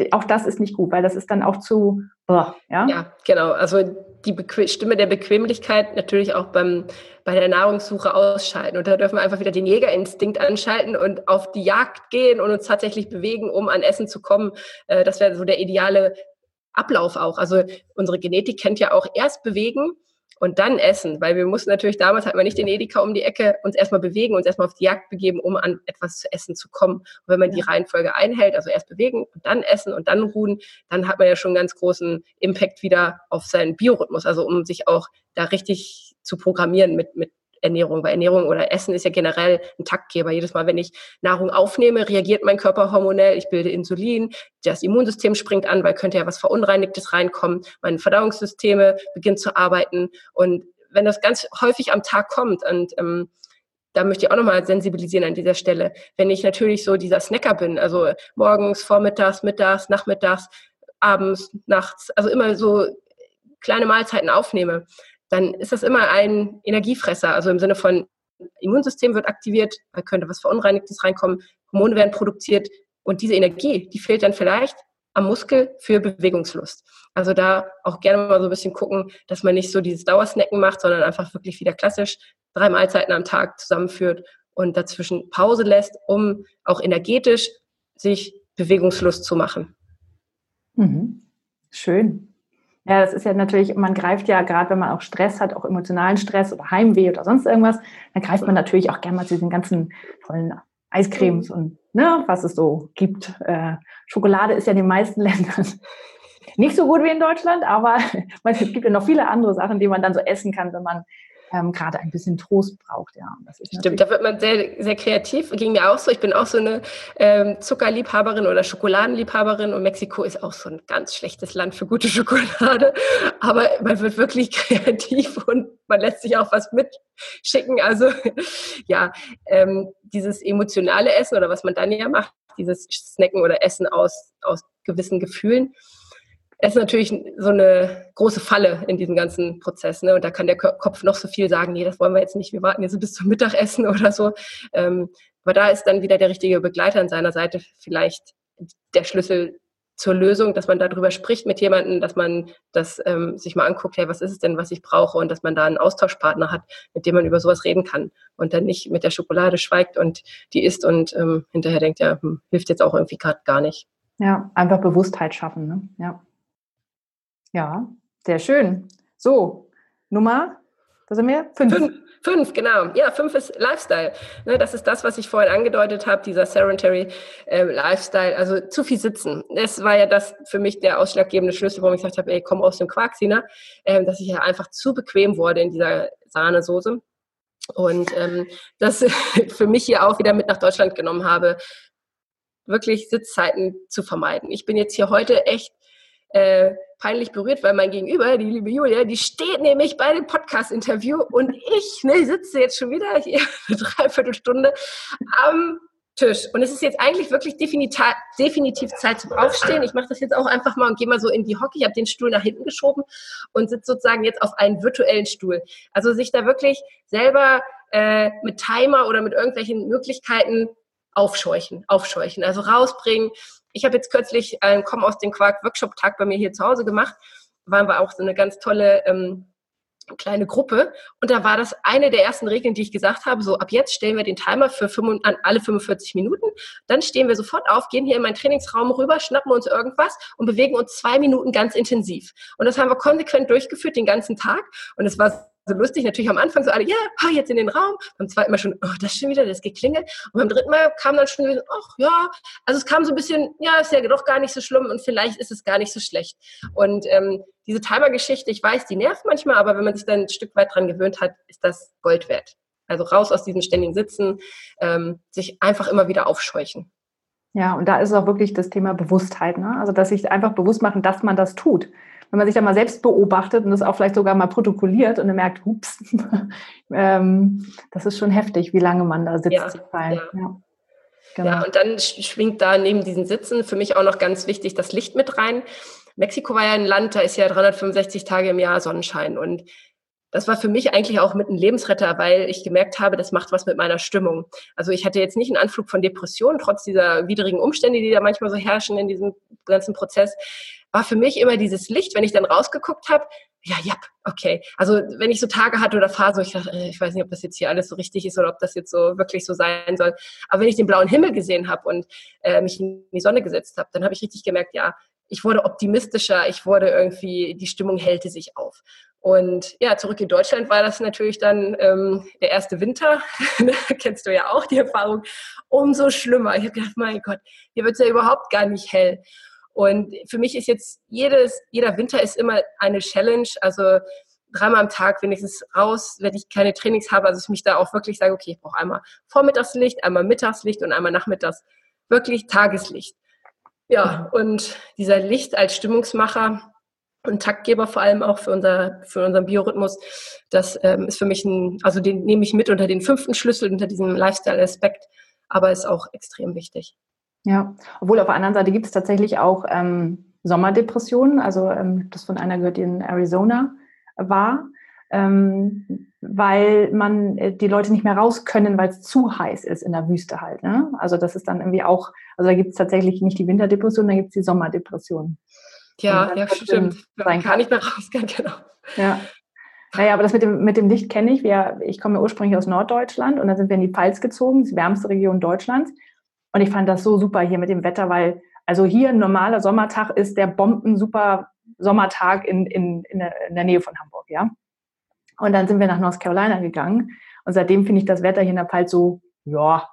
auch das ist nicht gut, weil das ist dann auch zu, boah, ja? Ja, genau. Also die Bequ Stimme der Bequemlichkeit natürlich auch beim, bei der Nahrungssuche ausschalten. Und da dürfen wir einfach wieder den Jägerinstinkt anschalten und auf die Jagd gehen und uns tatsächlich bewegen, um an Essen zu kommen. Äh, das wäre so der ideale Ablauf auch. Also unsere Genetik kennt ja auch erst bewegen und dann essen, weil wir mussten natürlich damals hatten wir nicht den Edeka um die Ecke, uns erstmal bewegen, uns erstmal auf die Jagd begeben, um an etwas zu essen zu kommen. Und wenn man die Reihenfolge einhält, also erst bewegen und dann essen und dann ruhen, dann hat man ja schon einen ganz großen Impact wieder auf seinen Biorhythmus, also um sich auch da richtig zu programmieren mit, mit Ernährung, weil Ernährung oder Essen ist ja generell ein Taktgeber. Jedes Mal, wenn ich Nahrung aufnehme, reagiert mein Körper hormonell, ich bilde Insulin, das Immunsystem springt an, weil könnte ja was Verunreinigtes reinkommen, meine Verdauungssysteme beginnen zu arbeiten und wenn das ganz häufig am Tag kommt und ähm, da möchte ich auch nochmal sensibilisieren an dieser Stelle. Wenn ich natürlich so dieser Snacker bin, also morgens, vormittags, mittags, nachmittags, abends, nachts, also immer so kleine Mahlzeiten aufnehme, dann ist das immer ein Energiefresser. Also im Sinne von Immunsystem wird aktiviert, da könnte was Verunreinigtes reinkommen, Hormone werden produziert und diese Energie, die fehlt dann vielleicht am Muskel für Bewegungslust. Also da auch gerne mal so ein bisschen gucken, dass man nicht so dieses Dauersnacken macht, sondern einfach wirklich wieder klassisch drei Mahlzeiten am Tag zusammenführt und dazwischen Pause lässt, um auch energetisch sich Bewegungslust zu machen. Mhm. Schön. Ja, das ist ja natürlich, man greift ja gerade, wenn man auch Stress hat, auch emotionalen Stress oder Heimweh oder sonst irgendwas, dann greift man natürlich auch gerne mal zu diesen ganzen tollen Eiscremes und ne, was es so gibt. Äh, Schokolade ist ja in den meisten Ländern nicht so gut wie in Deutschland, aber es gibt ja noch viele andere Sachen, die man dann so essen kann, wenn man ähm, gerade ein bisschen Trost braucht. Ja, Stimmt, da wird man sehr, sehr kreativ. Ging mir auch so. Ich bin auch so eine ähm, Zuckerliebhaberin oder Schokoladenliebhaberin und Mexiko ist auch so ein ganz schlechtes Land für gute Schokolade. Aber man wird wirklich kreativ und man lässt sich auch was mitschicken. Also ja, ähm, dieses emotionale Essen oder was man dann ja macht, dieses Snacken oder Essen aus, aus gewissen Gefühlen es ist natürlich so eine große Falle in diesem ganzen Prozess. Ne? Und da kann der Kopf noch so viel sagen, nee, das wollen wir jetzt nicht, wir warten jetzt bis zum Mittagessen oder so. Ähm, aber da ist dann wieder der richtige Begleiter an seiner Seite vielleicht der Schlüssel zur Lösung, dass man darüber spricht mit jemandem, dass man das ähm, sich mal anguckt, hey, was ist es denn, was ich brauche und dass man da einen Austauschpartner hat, mit dem man über sowas reden kann und dann nicht mit der Schokolade schweigt und die isst und ähm, hinterher denkt, ja, hm, hilft jetzt auch irgendwie gerade gar nicht. Ja, einfach Bewusstheit schaffen, ne? Ja. Ja, sehr schön. So, Nummer, was sind wir? Fünf. fünf. Fünf, genau. Ja, fünf ist Lifestyle. Ne, das ist das, was ich vorhin angedeutet habe, dieser sedentary äh, Lifestyle. Also zu viel sitzen. Das war ja das für mich der ausschlaggebende Schlüssel, warum ich gesagt habe, ey, komm aus dem Quark, Sina, äh, dass ich ja einfach zu bequem wurde in dieser Sahnesoße. Und ähm, das für mich hier auch wieder mit nach Deutschland genommen habe, wirklich Sitzzeiten zu vermeiden. Ich bin jetzt hier heute echt äh, peinlich berührt, weil mein Gegenüber, die liebe Julia, die steht nämlich bei dem Podcast-Interview und ich ne, sitze jetzt schon wieder hier eine Dreiviertelstunde am Tisch. Und es ist jetzt eigentlich wirklich definitiv Zeit zum Aufstehen. Ich mache das jetzt auch einfach mal und gehe mal so in die Hocke. Ich habe den Stuhl nach hinten geschoben und sitze sozusagen jetzt auf einen virtuellen Stuhl. Also sich da wirklich selber äh, mit Timer oder mit irgendwelchen Möglichkeiten aufscheuchen, aufscheuchen, also rausbringen, ich habe jetzt kürzlich einen Komm aus dem Quark Workshop-Tag bei mir hier zu Hause gemacht. Waren wir auch so eine ganz tolle ähm, kleine Gruppe und da war das eine der ersten Regeln, die ich gesagt habe, so ab jetzt stellen wir den Timer für 5, an alle 45 Minuten, dann stehen wir sofort auf, gehen hier in meinen Trainingsraum rüber, schnappen uns irgendwas und bewegen uns zwei Minuten ganz intensiv. Und das haben wir konsequent durchgeführt den ganzen Tag und es war so lustig, natürlich am Anfang so alle, ja, yeah, jetzt in den Raum. Beim zweiten Mal schon, oh, das schon wieder, das geklingelt. Und beim dritten Mal kam dann schon wieder, ach ja, also es kam so ein bisschen, ja, ist ja doch gar nicht so schlimm und vielleicht ist es gar nicht so schlecht. Und ähm, diese Timer-Geschichte, ich weiß, die nervt manchmal, aber wenn man sich dann ein Stück weit dran gewöhnt hat, ist das Gold wert. Also raus aus diesem ständigen Sitzen, ähm, sich einfach immer wieder aufscheuchen. Ja, und da ist auch wirklich das Thema Bewusstheit. Ne? Also, dass sich einfach bewusst machen, dass man das tut wenn man sich da mal selbst beobachtet und das auch vielleicht sogar mal protokolliert und dann merkt, hups, ähm, das ist schon heftig, wie lange man da sitzt. Ja, ja. Ja. Genau. ja, und dann schwingt da neben diesen Sitzen für mich auch noch ganz wichtig das Licht mit rein. Mexiko war ja ein Land, da ist ja 365 Tage im Jahr Sonnenschein und das war für mich eigentlich auch mit ein Lebensretter, weil ich gemerkt habe, das macht was mit meiner Stimmung. Also ich hatte jetzt nicht einen Anflug von Depressionen, trotz dieser widrigen Umstände, die da manchmal so herrschen in diesem ganzen Prozess war für mich immer dieses Licht, wenn ich dann rausgeguckt habe, ja, ja, okay. Also wenn ich so Tage hatte oder Phasen, wo ich dachte, äh, ich weiß nicht, ob das jetzt hier alles so richtig ist oder ob das jetzt so wirklich so sein soll. Aber wenn ich den blauen Himmel gesehen habe und äh, mich in die Sonne gesetzt habe, dann habe ich richtig gemerkt, ja, ich wurde optimistischer, ich wurde irgendwie, die Stimmung hellte sich auf. Und ja, zurück in Deutschland war das natürlich dann ähm, der erste Winter. Kennst du ja auch die Erfahrung. Umso schlimmer. Ich habe gedacht, mein Gott, hier wird es ja überhaupt gar nicht hell. Und für mich ist jetzt jedes, jeder Winter ist immer eine Challenge. Also dreimal am Tag wenigstens raus, wenn ich keine Trainings habe. Also ich mich da auch wirklich sage, okay, ich brauche einmal Vormittagslicht, einmal Mittagslicht und einmal Nachmittags wirklich Tageslicht. Ja, und dieser Licht als Stimmungsmacher und Taktgeber vor allem auch für, unser, für unseren Biorhythmus, das ähm, ist für mich ein, also den nehme ich mit unter den fünften Schlüssel, unter diesem Lifestyle-Aspekt, aber ist auch extrem wichtig. Ja, obwohl auf der anderen Seite gibt es tatsächlich auch ähm, Sommerdepressionen. Also ähm, das von einer gehört, die in Arizona war, ähm, weil man äh, die Leute nicht mehr raus können, weil es zu heiß ist in der Wüste halt. Ne? Also das ist dann irgendwie auch, also da gibt es tatsächlich nicht die Winterdepression, da gibt es die Sommerdepression. Ja, ja, stimmt. Sein kann nicht mehr raus, genau. Ja. Naja, aber das mit dem, mit dem Licht kenne ich. Wir, ich komme ursprünglich aus Norddeutschland und dann sind wir in die Pfalz gezogen, die wärmste Region Deutschlands. Und ich fand das so super hier mit dem Wetter, weil also hier ein normaler Sommertag ist der bombensuper Sommertag in, in, in, der, in der Nähe von Hamburg, ja. Und dann sind wir nach North Carolina gegangen. Und seitdem finde ich das Wetter hier in der Pfalz so, ja,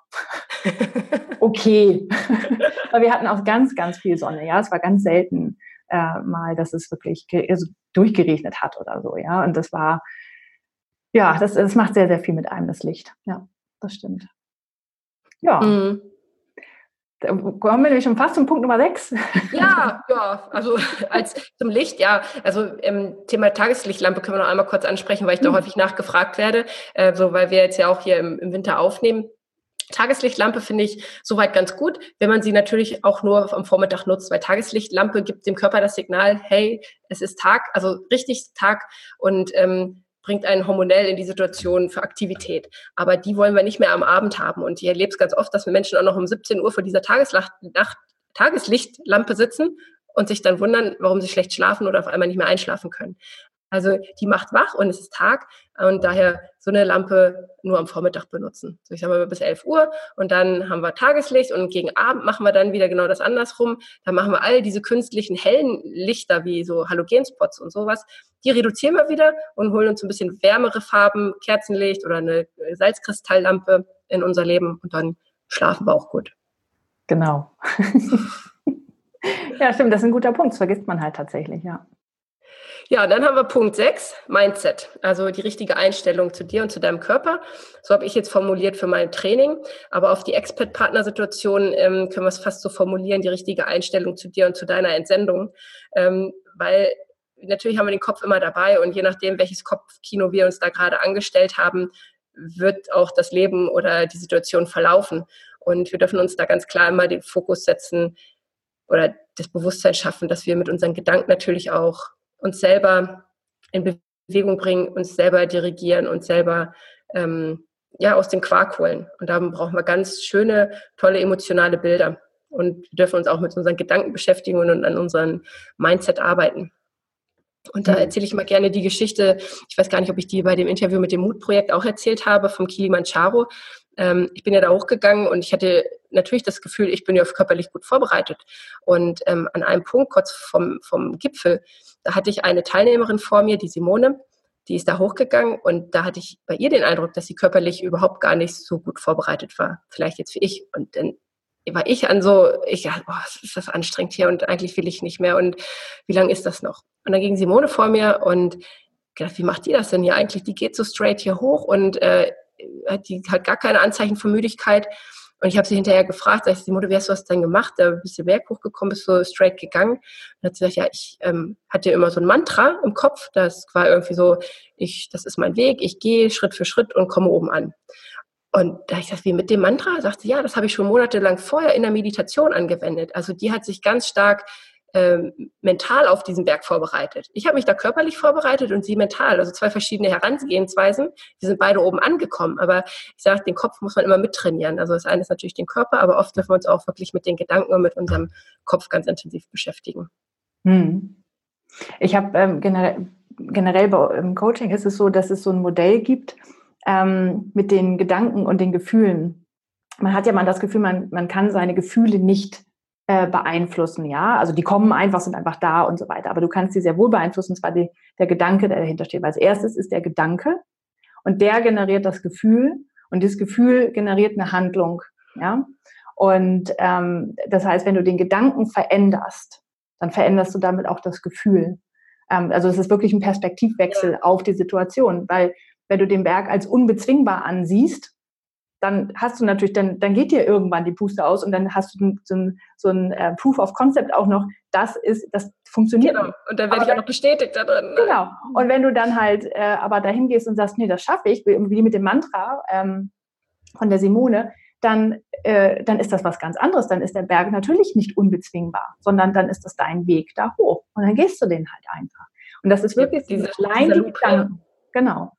okay. Weil wir hatten auch ganz, ganz viel Sonne, ja. Es war ganz selten äh, mal, dass es wirklich also durchgeregnet hat oder so, ja. Und das war, ja, das, das macht sehr, sehr viel mit einem, das Licht. Ja, das stimmt. Ja. Mhm kommen wir schon fast zum Punkt Nummer 6. Ja, ja, also als zum Licht, ja, also im Thema Tageslichtlampe können wir noch einmal kurz ansprechen, weil ich da mhm. häufig nachgefragt werde, äh, so weil wir jetzt ja auch hier im, im Winter aufnehmen. Tageslichtlampe finde ich soweit ganz gut, wenn man sie natürlich auch nur am Vormittag nutzt, weil Tageslichtlampe gibt dem Körper das Signal, hey, es ist Tag, also richtig Tag und ähm, bringt einen hormonell in die Situation für Aktivität. Aber die wollen wir nicht mehr am Abend haben. Und ich erlebe es ganz oft, dass wir Menschen auch noch um 17 Uhr vor dieser Tagesnacht, Tageslichtlampe sitzen und sich dann wundern, warum sie schlecht schlafen oder auf einmal nicht mehr einschlafen können. Also die macht wach und es ist Tag und daher so eine Lampe nur am Vormittag benutzen. So ich sage mal bis 11 Uhr und dann haben wir Tageslicht und gegen Abend machen wir dann wieder genau das andersrum. Da machen wir all diese künstlichen hellen Lichter wie so Halogenspots und sowas. Die reduzieren wir wieder und holen uns ein bisschen wärmere Farben, Kerzenlicht oder eine Salzkristalllampe in unser Leben und dann schlafen wir auch gut. Genau. ja, stimmt, das ist ein guter Punkt. Das vergisst man halt tatsächlich, ja. Ja, dann haben wir Punkt 6, Mindset, also die richtige Einstellung zu dir und zu deinem Körper. So habe ich jetzt formuliert für mein Training, aber auf die Expert-Partner-Situation ähm, können wir es fast so formulieren, die richtige Einstellung zu dir und zu deiner Entsendung, ähm, weil natürlich haben wir den Kopf immer dabei und je nachdem, welches Kopfkino wir uns da gerade angestellt haben, wird auch das Leben oder die Situation verlaufen. Und wir dürfen uns da ganz klar immer den Fokus setzen oder das Bewusstsein schaffen, dass wir mit unseren Gedanken natürlich auch uns selber in Bewegung bringen, uns selber dirigieren, uns selber ähm, ja, aus dem Quark holen. Und da brauchen wir ganz schöne, tolle emotionale Bilder. Und wir dürfen uns auch mit unseren Gedanken beschäftigen und an unserem Mindset arbeiten. Und da mhm. erzähle ich mal gerne die Geschichte, ich weiß gar nicht, ob ich die bei dem Interview mit dem Mutprojekt auch erzählt habe, vom Kilimanjaro. Ähm, ich bin ja da hochgegangen und ich hatte natürlich das Gefühl, ich bin ja körperlich gut vorbereitet. Und ähm, an einem Punkt, kurz vom, vom Gipfel, da hatte ich eine Teilnehmerin vor mir, die Simone, die ist da hochgegangen und da hatte ich bei ihr den Eindruck, dass sie körperlich überhaupt gar nicht so gut vorbereitet war. Vielleicht jetzt wie ich. Und dann war ich an so, ich dachte, boah, ist das anstrengend hier und eigentlich will ich nicht mehr und wie lange ist das noch? Und dann ging Simone vor mir und gedacht, wie macht die das denn hier eigentlich? Die geht so straight hier hoch und äh, die hat gar keine Anzeichen von Müdigkeit. Und ich habe sie hinterher gefragt, sag ich, Simone, wie hast du das denn gemacht? Da bist du Berg hochgekommen, bist so straight gegangen. Und hat sie gesagt, ja, ich ähm, hatte immer so ein Mantra im Kopf. Das war irgendwie so, ich, das ist mein Weg, ich gehe Schritt für Schritt und komme oben an. Und da ich gesagt, wie mit dem Mantra? Sagte sie, ja, das habe ich schon monatelang vorher in der Meditation angewendet. Also die hat sich ganz stark ähm, mental auf diesen Berg vorbereitet. Ich habe mich da körperlich vorbereitet und sie mental. Also zwei verschiedene Herangehensweisen. Wir sind beide oben angekommen. Aber ich sage, den Kopf muss man immer mittrainieren. Also das eine ist natürlich den Körper, aber oft dürfen wir uns auch wirklich mit den Gedanken und mit unserem Kopf ganz intensiv beschäftigen. Hm. Ich habe ähm, generell, generell im Coaching ist es so, dass es so ein Modell gibt ähm, mit den Gedanken und den Gefühlen. Man hat ja mal das Gefühl, man, man kann seine Gefühle nicht äh, beeinflussen, ja. Also die kommen einfach, sind einfach da und so weiter. Aber du kannst sie sehr wohl beeinflussen, und zwar die, der Gedanke, der dahinter steht. Weil als erstes ist der Gedanke und der generiert das Gefühl und das Gefühl generiert eine Handlung, ja. Und ähm, das heißt, wenn du den Gedanken veränderst, dann veränderst du damit auch das Gefühl. Ähm, also es ist wirklich ein Perspektivwechsel auf die Situation, weil wenn du den Berg als unbezwingbar ansiehst, dann hast du natürlich, dann, dann geht dir irgendwann die Puste aus und dann hast du so ein, so ein äh, Proof of Concept auch noch, das ist, das funktioniert. Genau, und dann werde ich auch noch bestätigt da drin. Ne? Genau. Und wenn du dann halt äh, aber dahin gehst und sagst, nee, das schaffe ich, wie mit dem Mantra ähm, von der Simone, dann, äh, dann ist das was ganz anderes. Dann ist der Berg natürlich nicht unbezwingbar, sondern dann ist das dein Weg da hoch. Und dann gehst du den halt einfach. Und das ist wirklich ja, diese, kleine Gedanken. Genau.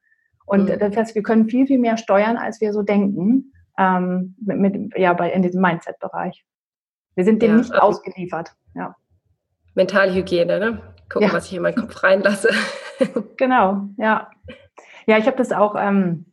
Und mhm. das heißt, wir können viel, viel mehr steuern, als wir so denken, ähm, mit, mit, ja, bei, in diesem Mindset-Bereich. Wir sind dem ja, nicht also ausgeliefert. Ja. Mentalhygiene, ne? Gucken, ja. was ich in meinen Kopf reinlasse. genau, ja. Ja, ich habe das auch ähm,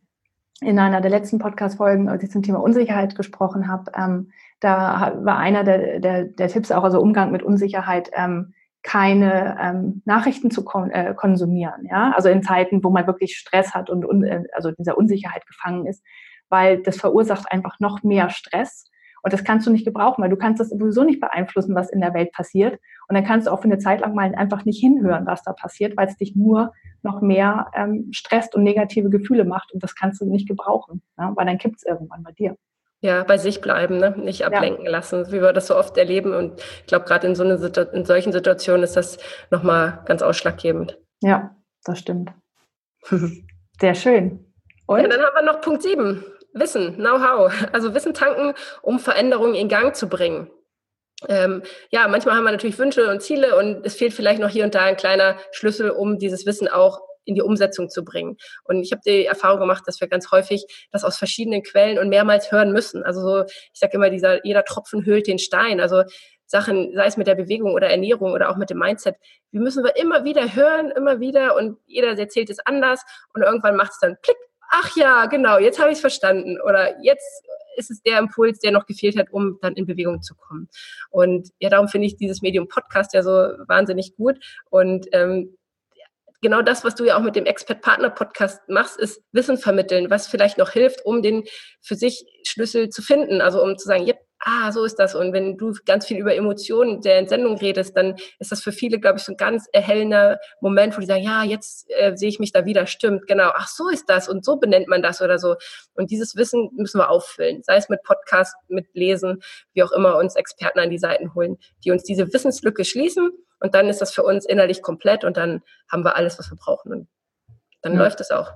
in einer der letzten Podcast-Folgen, als ich zum Thema Unsicherheit gesprochen habe, ähm, da war einer der, der, der Tipps auch, also Umgang mit Unsicherheit, ähm, keine ähm, Nachrichten zu kon äh, konsumieren, ja, also in Zeiten, wo man wirklich Stress hat und un äh, also dieser Unsicherheit gefangen ist, weil das verursacht einfach noch mehr Stress und das kannst du nicht gebrauchen, weil du kannst das sowieso nicht beeinflussen, was in der Welt passiert und dann kannst du auch für eine Zeit lang mal einfach nicht hinhören, was da passiert, weil es dich nur noch mehr ähm, stresst und negative Gefühle macht und das kannst du nicht gebrauchen, ja? weil dann kippt es irgendwann bei dir. Ja, bei sich bleiben, ne? nicht ablenken ja. lassen, wie wir das so oft erleben. Und ich glaube, gerade in, so in solchen Situationen ist das nochmal ganz ausschlaggebend. Ja, das stimmt. Sehr schön. Und? Ja, dann haben wir noch Punkt 7. Wissen, Know-how. Also Wissen tanken, um Veränderungen in Gang zu bringen. Ähm, ja, manchmal haben wir natürlich Wünsche und Ziele und es fehlt vielleicht noch hier und da ein kleiner Schlüssel, um dieses Wissen auch in die Umsetzung zu bringen. Und ich habe die Erfahrung gemacht, dass wir ganz häufig das aus verschiedenen Quellen und mehrmals hören müssen. Also so, ich sage immer, dieser, jeder Tropfen höhlt den Stein. Also Sachen, sei es mit der Bewegung oder Ernährung oder auch mit dem Mindset, wir müssen wir immer wieder hören, immer wieder und jeder erzählt es anders und irgendwann macht es dann Klick. Ach ja, genau, jetzt habe ich es verstanden. Oder jetzt ist es der Impuls, der noch gefehlt hat, um dann in Bewegung zu kommen. Und ja, darum finde ich dieses Medium Podcast ja so wahnsinnig gut. Und ähm, genau das, was du ja auch mit dem Expert-Partner-Podcast machst, ist Wissen vermitteln, was vielleicht noch hilft, um den für sich Schlüssel zu finden. Also um zu sagen, yep, ah, so ist das. Und wenn du ganz viel über Emotionen der Entsendung redest, dann ist das für viele, glaube ich, so ein ganz erhellender Moment, wo die sagen, ja, jetzt äh, sehe ich mich da wieder, stimmt, genau, ach, so ist das und so benennt man das oder so. Und dieses Wissen müssen wir auffüllen, sei es mit Podcast, mit Lesen, wie auch immer, uns Experten an die Seiten holen, die uns diese Wissenslücke schließen und dann ist das für uns innerlich komplett und dann haben wir alles, was wir brauchen. Und dann ja. läuft es auch.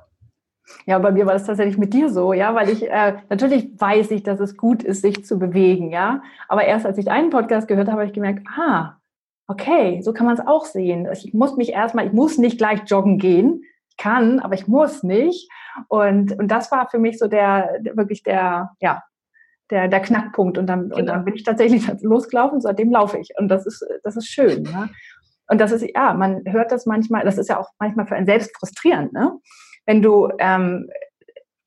Ja, bei mir war das tatsächlich mit dir so, ja, weil ich äh, natürlich weiß ich, dass es gut ist, sich zu bewegen, ja. Aber erst als ich einen Podcast gehört habe, habe ich gemerkt, ah, okay, so kann man es auch sehen. Ich muss mich erstmal, ich muss nicht gleich joggen gehen. Ich kann, aber ich muss nicht. Und, und das war für mich so der, wirklich der, ja, der, der Knackpunkt. Und dann, genau. und dann bin ich tatsächlich losgelaufen, seitdem laufe ich. Und das ist, das ist schön. Ne? Und das ist, ja, man hört das manchmal, das ist ja auch manchmal für einen selbst frustrierend, ne? Wenn du ähm,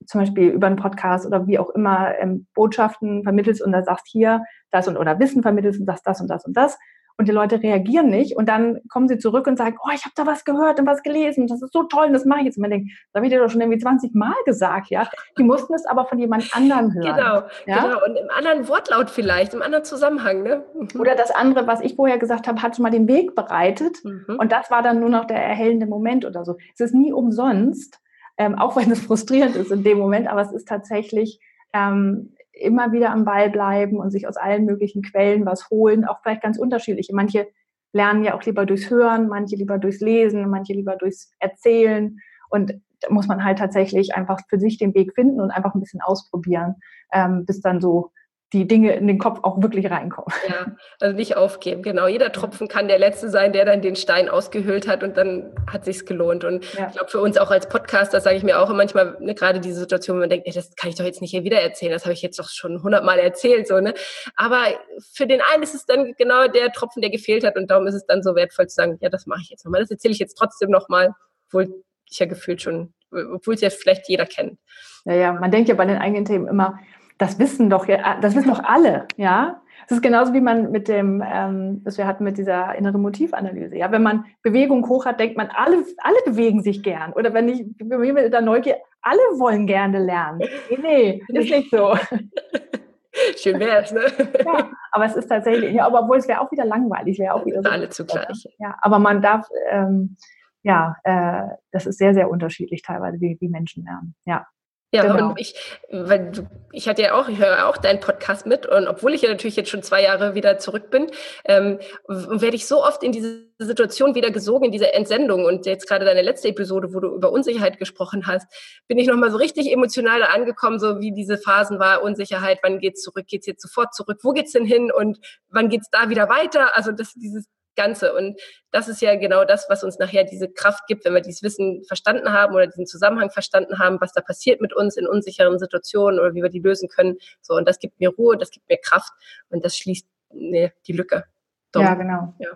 zum Beispiel über einen Podcast oder wie auch immer ähm, Botschaften vermittelst und da sagst hier das und oder Wissen vermittelst und sagst das und das und das und die Leute reagieren nicht und dann kommen sie zurück und sagen, oh, ich habe da was gehört und was gelesen, das ist so toll und das mache ich jetzt. Und man denkt, das habe ich dir doch schon irgendwie 20 Mal gesagt, ja. Die mussten es aber von jemand anderem hören. Genau, ja? genau. Und im anderen Wortlaut vielleicht, im anderen Zusammenhang, ne? Mhm. Oder das andere, was ich vorher gesagt habe, hat schon mal den Weg bereitet mhm. und das war dann nur noch der erhellende Moment oder so. Es ist nie umsonst, ähm, auch wenn es frustrierend ist in dem Moment, aber es ist tatsächlich ähm, immer wieder am Ball bleiben und sich aus allen möglichen Quellen was holen, auch vielleicht ganz unterschiedliche. Manche lernen ja auch lieber durchs Hören, manche lieber durchs Lesen, manche lieber durchs Erzählen. Und da muss man halt tatsächlich einfach für sich den Weg finden und einfach ein bisschen ausprobieren, ähm, bis dann so die Dinge in den Kopf auch wirklich reinkommen. Ja, also nicht aufgeben, genau. Jeder Tropfen kann der letzte sein, der dann den Stein ausgehöhlt hat und dann hat sich's gelohnt. Und ja. ich glaube, für uns auch als Podcaster sage ich mir auch manchmal, ne, gerade diese Situation, wo man denkt, ey, das kann ich doch jetzt nicht hier wieder erzählen, das habe ich jetzt doch schon hundertmal erzählt, so, ne. Aber für den einen ist es dann genau der Tropfen, der gefehlt hat und darum ist es dann so wertvoll zu sagen, ja, das mache ich jetzt nochmal, das erzähle ich jetzt trotzdem nochmal, obwohl ich ja gefühlt schon, obwohl es ja vielleicht jeder kennt. Ja, ja, man denkt ja bei den eigenen Themen immer, das wissen doch, das wissen doch alle, ja. Das ist genauso wie man mit dem, ähm, was wir hatten mit dieser inneren Motivanalyse. Ja, wenn man Bewegung hoch hat, denkt man, alle, alle bewegen sich gern. Oder wenn ich mit der Neugier, alle wollen gerne lernen. Nee, nee, ist nicht so. Schön wäre es, ne? Ja, aber es ist tatsächlich, ja, aber obwohl es wäre auch wieder langweilig, wäre auch wieder so. Alle zugleich. Ja, aber man darf, ähm, ja, äh, das ist sehr, sehr unterschiedlich teilweise, wie, wie Menschen lernen. Ja. Ja, genau. und ich, weil du, ich hatte ja auch, ich höre auch deinen Podcast mit und obwohl ich ja natürlich jetzt schon zwei Jahre wieder zurück bin, ähm, werde ich so oft in diese Situation wieder gesogen, in diese Entsendung und jetzt gerade deine letzte Episode, wo du über Unsicherheit gesprochen hast, bin ich nochmal so richtig emotional da angekommen, so wie diese Phasen war, Unsicherheit, wann geht's zurück, geht's jetzt sofort zurück, wo geht's denn hin und wann geht's da wieder weiter? Also das, dieses Ganze. Und das ist ja genau das, was uns nachher diese Kraft gibt, wenn wir dieses Wissen verstanden haben oder diesen Zusammenhang verstanden haben, was da passiert mit uns in unsicheren Situationen oder wie wir die lösen können. So, und das gibt mir Ruhe, das gibt mir Kraft und das schließt nee, die Lücke. Dumm. Ja, genau. Ja.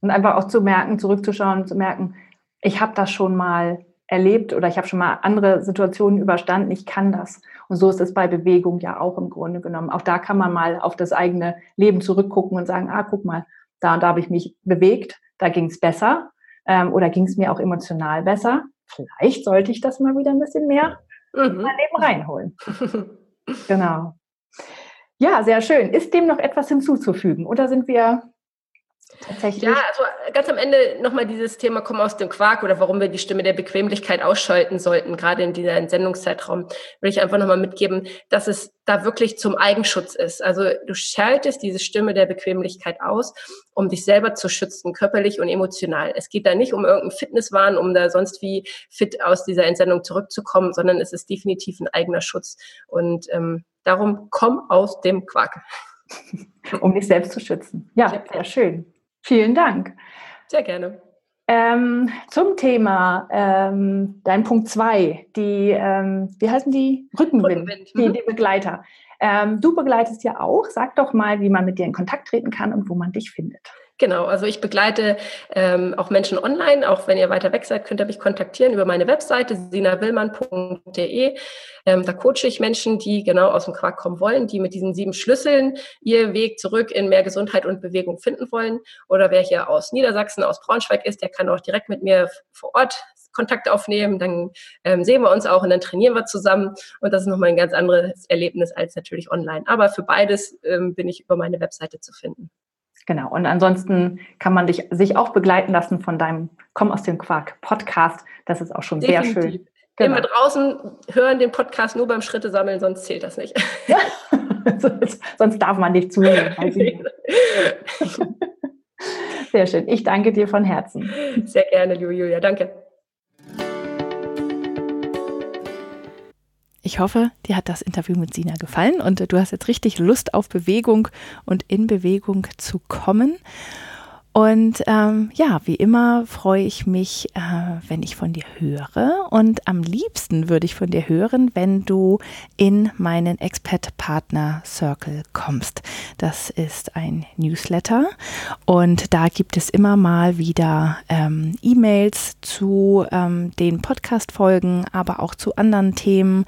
Und einfach auch zu merken, zurückzuschauen, zu merken, ich habe das schon mal erlebt oder ich habe schon mal andere Situationen überstanden, ich kann das. Und so ist es bei Bewegung ja auch im Grunde genommen. Auch da kann man mal auf das eigene Leben zurückgucken und sagen, ah, guck mal, da und da habe ich mich bewegt, da ging es besser ähm, oder ging es mir auch emotional besser. Vielleicht sollte ich das mal wieder ein bisschen mehr mhm. in mein Leben reinholen. genau. Ja, sehr schön. Ist dem noch etwas hinzuzufügen oder sind wir Tatsächlich. Ja, also ganz am Ende nochmal dieses Thema Komm aus dem Quark oder warum wir die Stimme der Bequemlichkeit ausschalten sollten, gerade in dieser Entsendungszeitraum, will ich einfach nochmal mitgeben, dass es da wirklich zum Eigenschutz ist. Also du schaltest diese Stimme der Bequemlichkeit aus, um dich selber zu schützen, körperlich und emotional. Es geht da nicht um irgendeinen Fitnesswahn, um da sonst wie fit aus dieser Entsendung zurückzukommen, sondern es ist definitiv ein eigener Schutz. Und ähm, darum komm aus dem Quark. um dich selbst zu schützen. Ja, sehr schön. Vielen Dank. Sehr gerne. Ähm, zum Thema ähm, dein Punkt 2, die, ähm, wie heißen die? Rückenwind, Rückenwind. Die, mhm. die, Begleiter. Ähm, du begleitest ja auch. Sag doch mal, wie man mit dir in Kontakt treten kann und wo man dich findet. Genau, also ich begleite ähm, auch Menschen online. Auch wenn ihr weiter weg seid, könnt ihr mich kontaktieren über meine Webseite sinawillmann.de. Ähm, da coache ich Menschen, die genau aus dem Quark kommen wollen, die mit diesen sieben Schlüsseln ihren Weg zurück in mehr Gesundheit und Bewegung finden wollen. Oder wer hier aus Niedersachsen, aus Braunschweig ist, der kann auch direkt mit mir vor Ort Kontakt aufnehmen, dann ähm, sehen wir uns auch und dann trainieren wir zusammen. Und das ist nochmal ein ganz anderes Erlebnis als natürlich online. Aber für beides ähm, bin ich über meine Webseite zu finden. Genau. Und ansonsten kann man dich, sich auch begleiten lassen von deinem Komm aus dem Quark Podcast. Das ist auch schon Definitiv. sehr schön. Genau. Immer draußen hören den Podcast nur beim Schritte sammeln, sonst zählt das nicht. Ja. sonst darf man nicht zuhören. Sehr schön. Ich danke dir von Herzen. Sehr gerne, liebe Julia. Danke. Ich hoffe, dir hat das Interview mit Sina gefallen und du hast jetzt richtig Lust auf Bewegung und in Bewegung zu kommen. Und ähm, ja, wie immer freue ich mich, äh, wenn ich von dir höre. Und am liebsten würde ich von dir hören, wenn du in meinen Expat Partner Circle kommst. Das ist ein Newsletter und da gibt es immer mal wieder ähm, E-Mails zu ähm, den Podcast-Folgen, aber auch zu anderen Themen.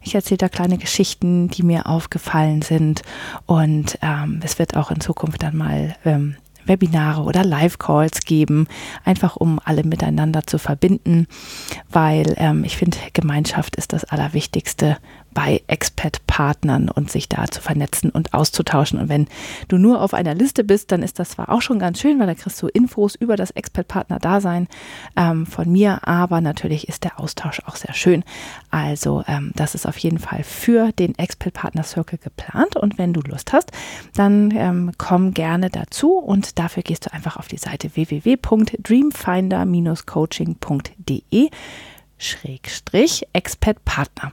Ich erzähle da kleine Geschichten, die mir aufgefallen sind und ähm, es wird auch in Zukunft dann mal ähm, Webinare oder Live-Calls geben, einfach um alle miteinander zu verbinden, weil ähm, ich finde, Gemeinschaft ist das Allerwichtigste bei Expat-Partnern und sich da zu vernetzen und auszutauschen. Und wenn du nur auf einer Liste bist, dann ist das zwar auch schon ganz schön, weil da kriegst du Infos über das Expat-Partner-Dasein ähm, von mir, aber natürlich ist der Austausch auch sehr schön. Also ähm, das ist auf jeden Fall für den Expat-Partner-Circle geplant. Und wenn du Lust hast, dann ähm, komm gerne dazu und dafür gehst du einfach auf die Seite www.dreamfinder-coaching.de Schrägstrich Expat Partner.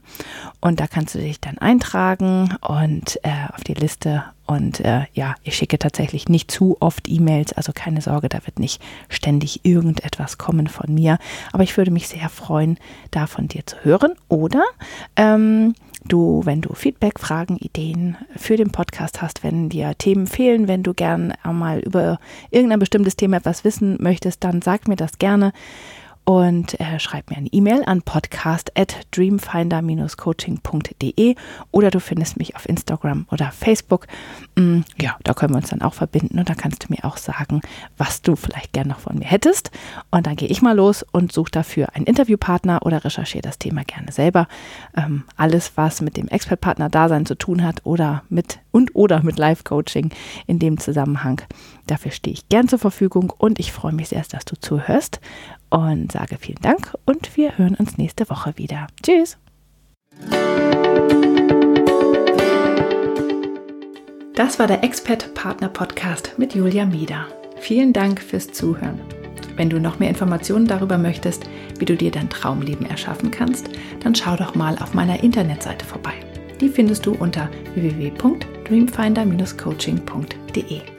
Und da kannst du dich dann eintragen und äh, auf die Liste. Und äh, ja, ich schicke tatsächlich nicht zu oft E-Mails, also keine Sorge, da wird nicht ständig irgendetwas kommen von mir. Aber ich würde mich sehr freuen, da von dir zu hören. Oder ähm, du, wenn du Feedback, Fragen, Ideen für den Podcast hast, wenn dir Themen fehlen, wenn du gern einmal über irgendein bestimmtes Thema etwas wissen möchtest, dann sag mir das gerne und äh, schreib mir eine E-Mail an podcast at dreamfinder-coaching.de oder du findest mich auf Instagram oder Facebook. Mm, ja, da können wir uns dann auch verbinden und da kannst du mir auch sagen, was du vielleicht gern noch von mir hättest. Und dann gehe ich mal los und suche dafür einen Interviewpartner oder recherchiere das Thema gerne selber. Ähm, alles, was mit dem Expert-Partner-Dasein zu tun hat oder mit und oder mit Live-Coaching in dem Zusammenhang. Dafür stehe ich gern zur Verfügung und ich freue mich sehr, dass du zuhörst und sage vielen Dank und wir hören uns nächste Woche wieder. Tschüss! Das war der Expert Partner Podcast mit Julia Mieder. Vielen Dank fürs Zuhören. Wenn du noch mehr Informationen darüber möchtest, wie du dir dein Traumleben erschaffen kannst, dann schau doch mal auf meiner Internetseite vorbei. Die findest du unter www.dreamfinder-coaching.de.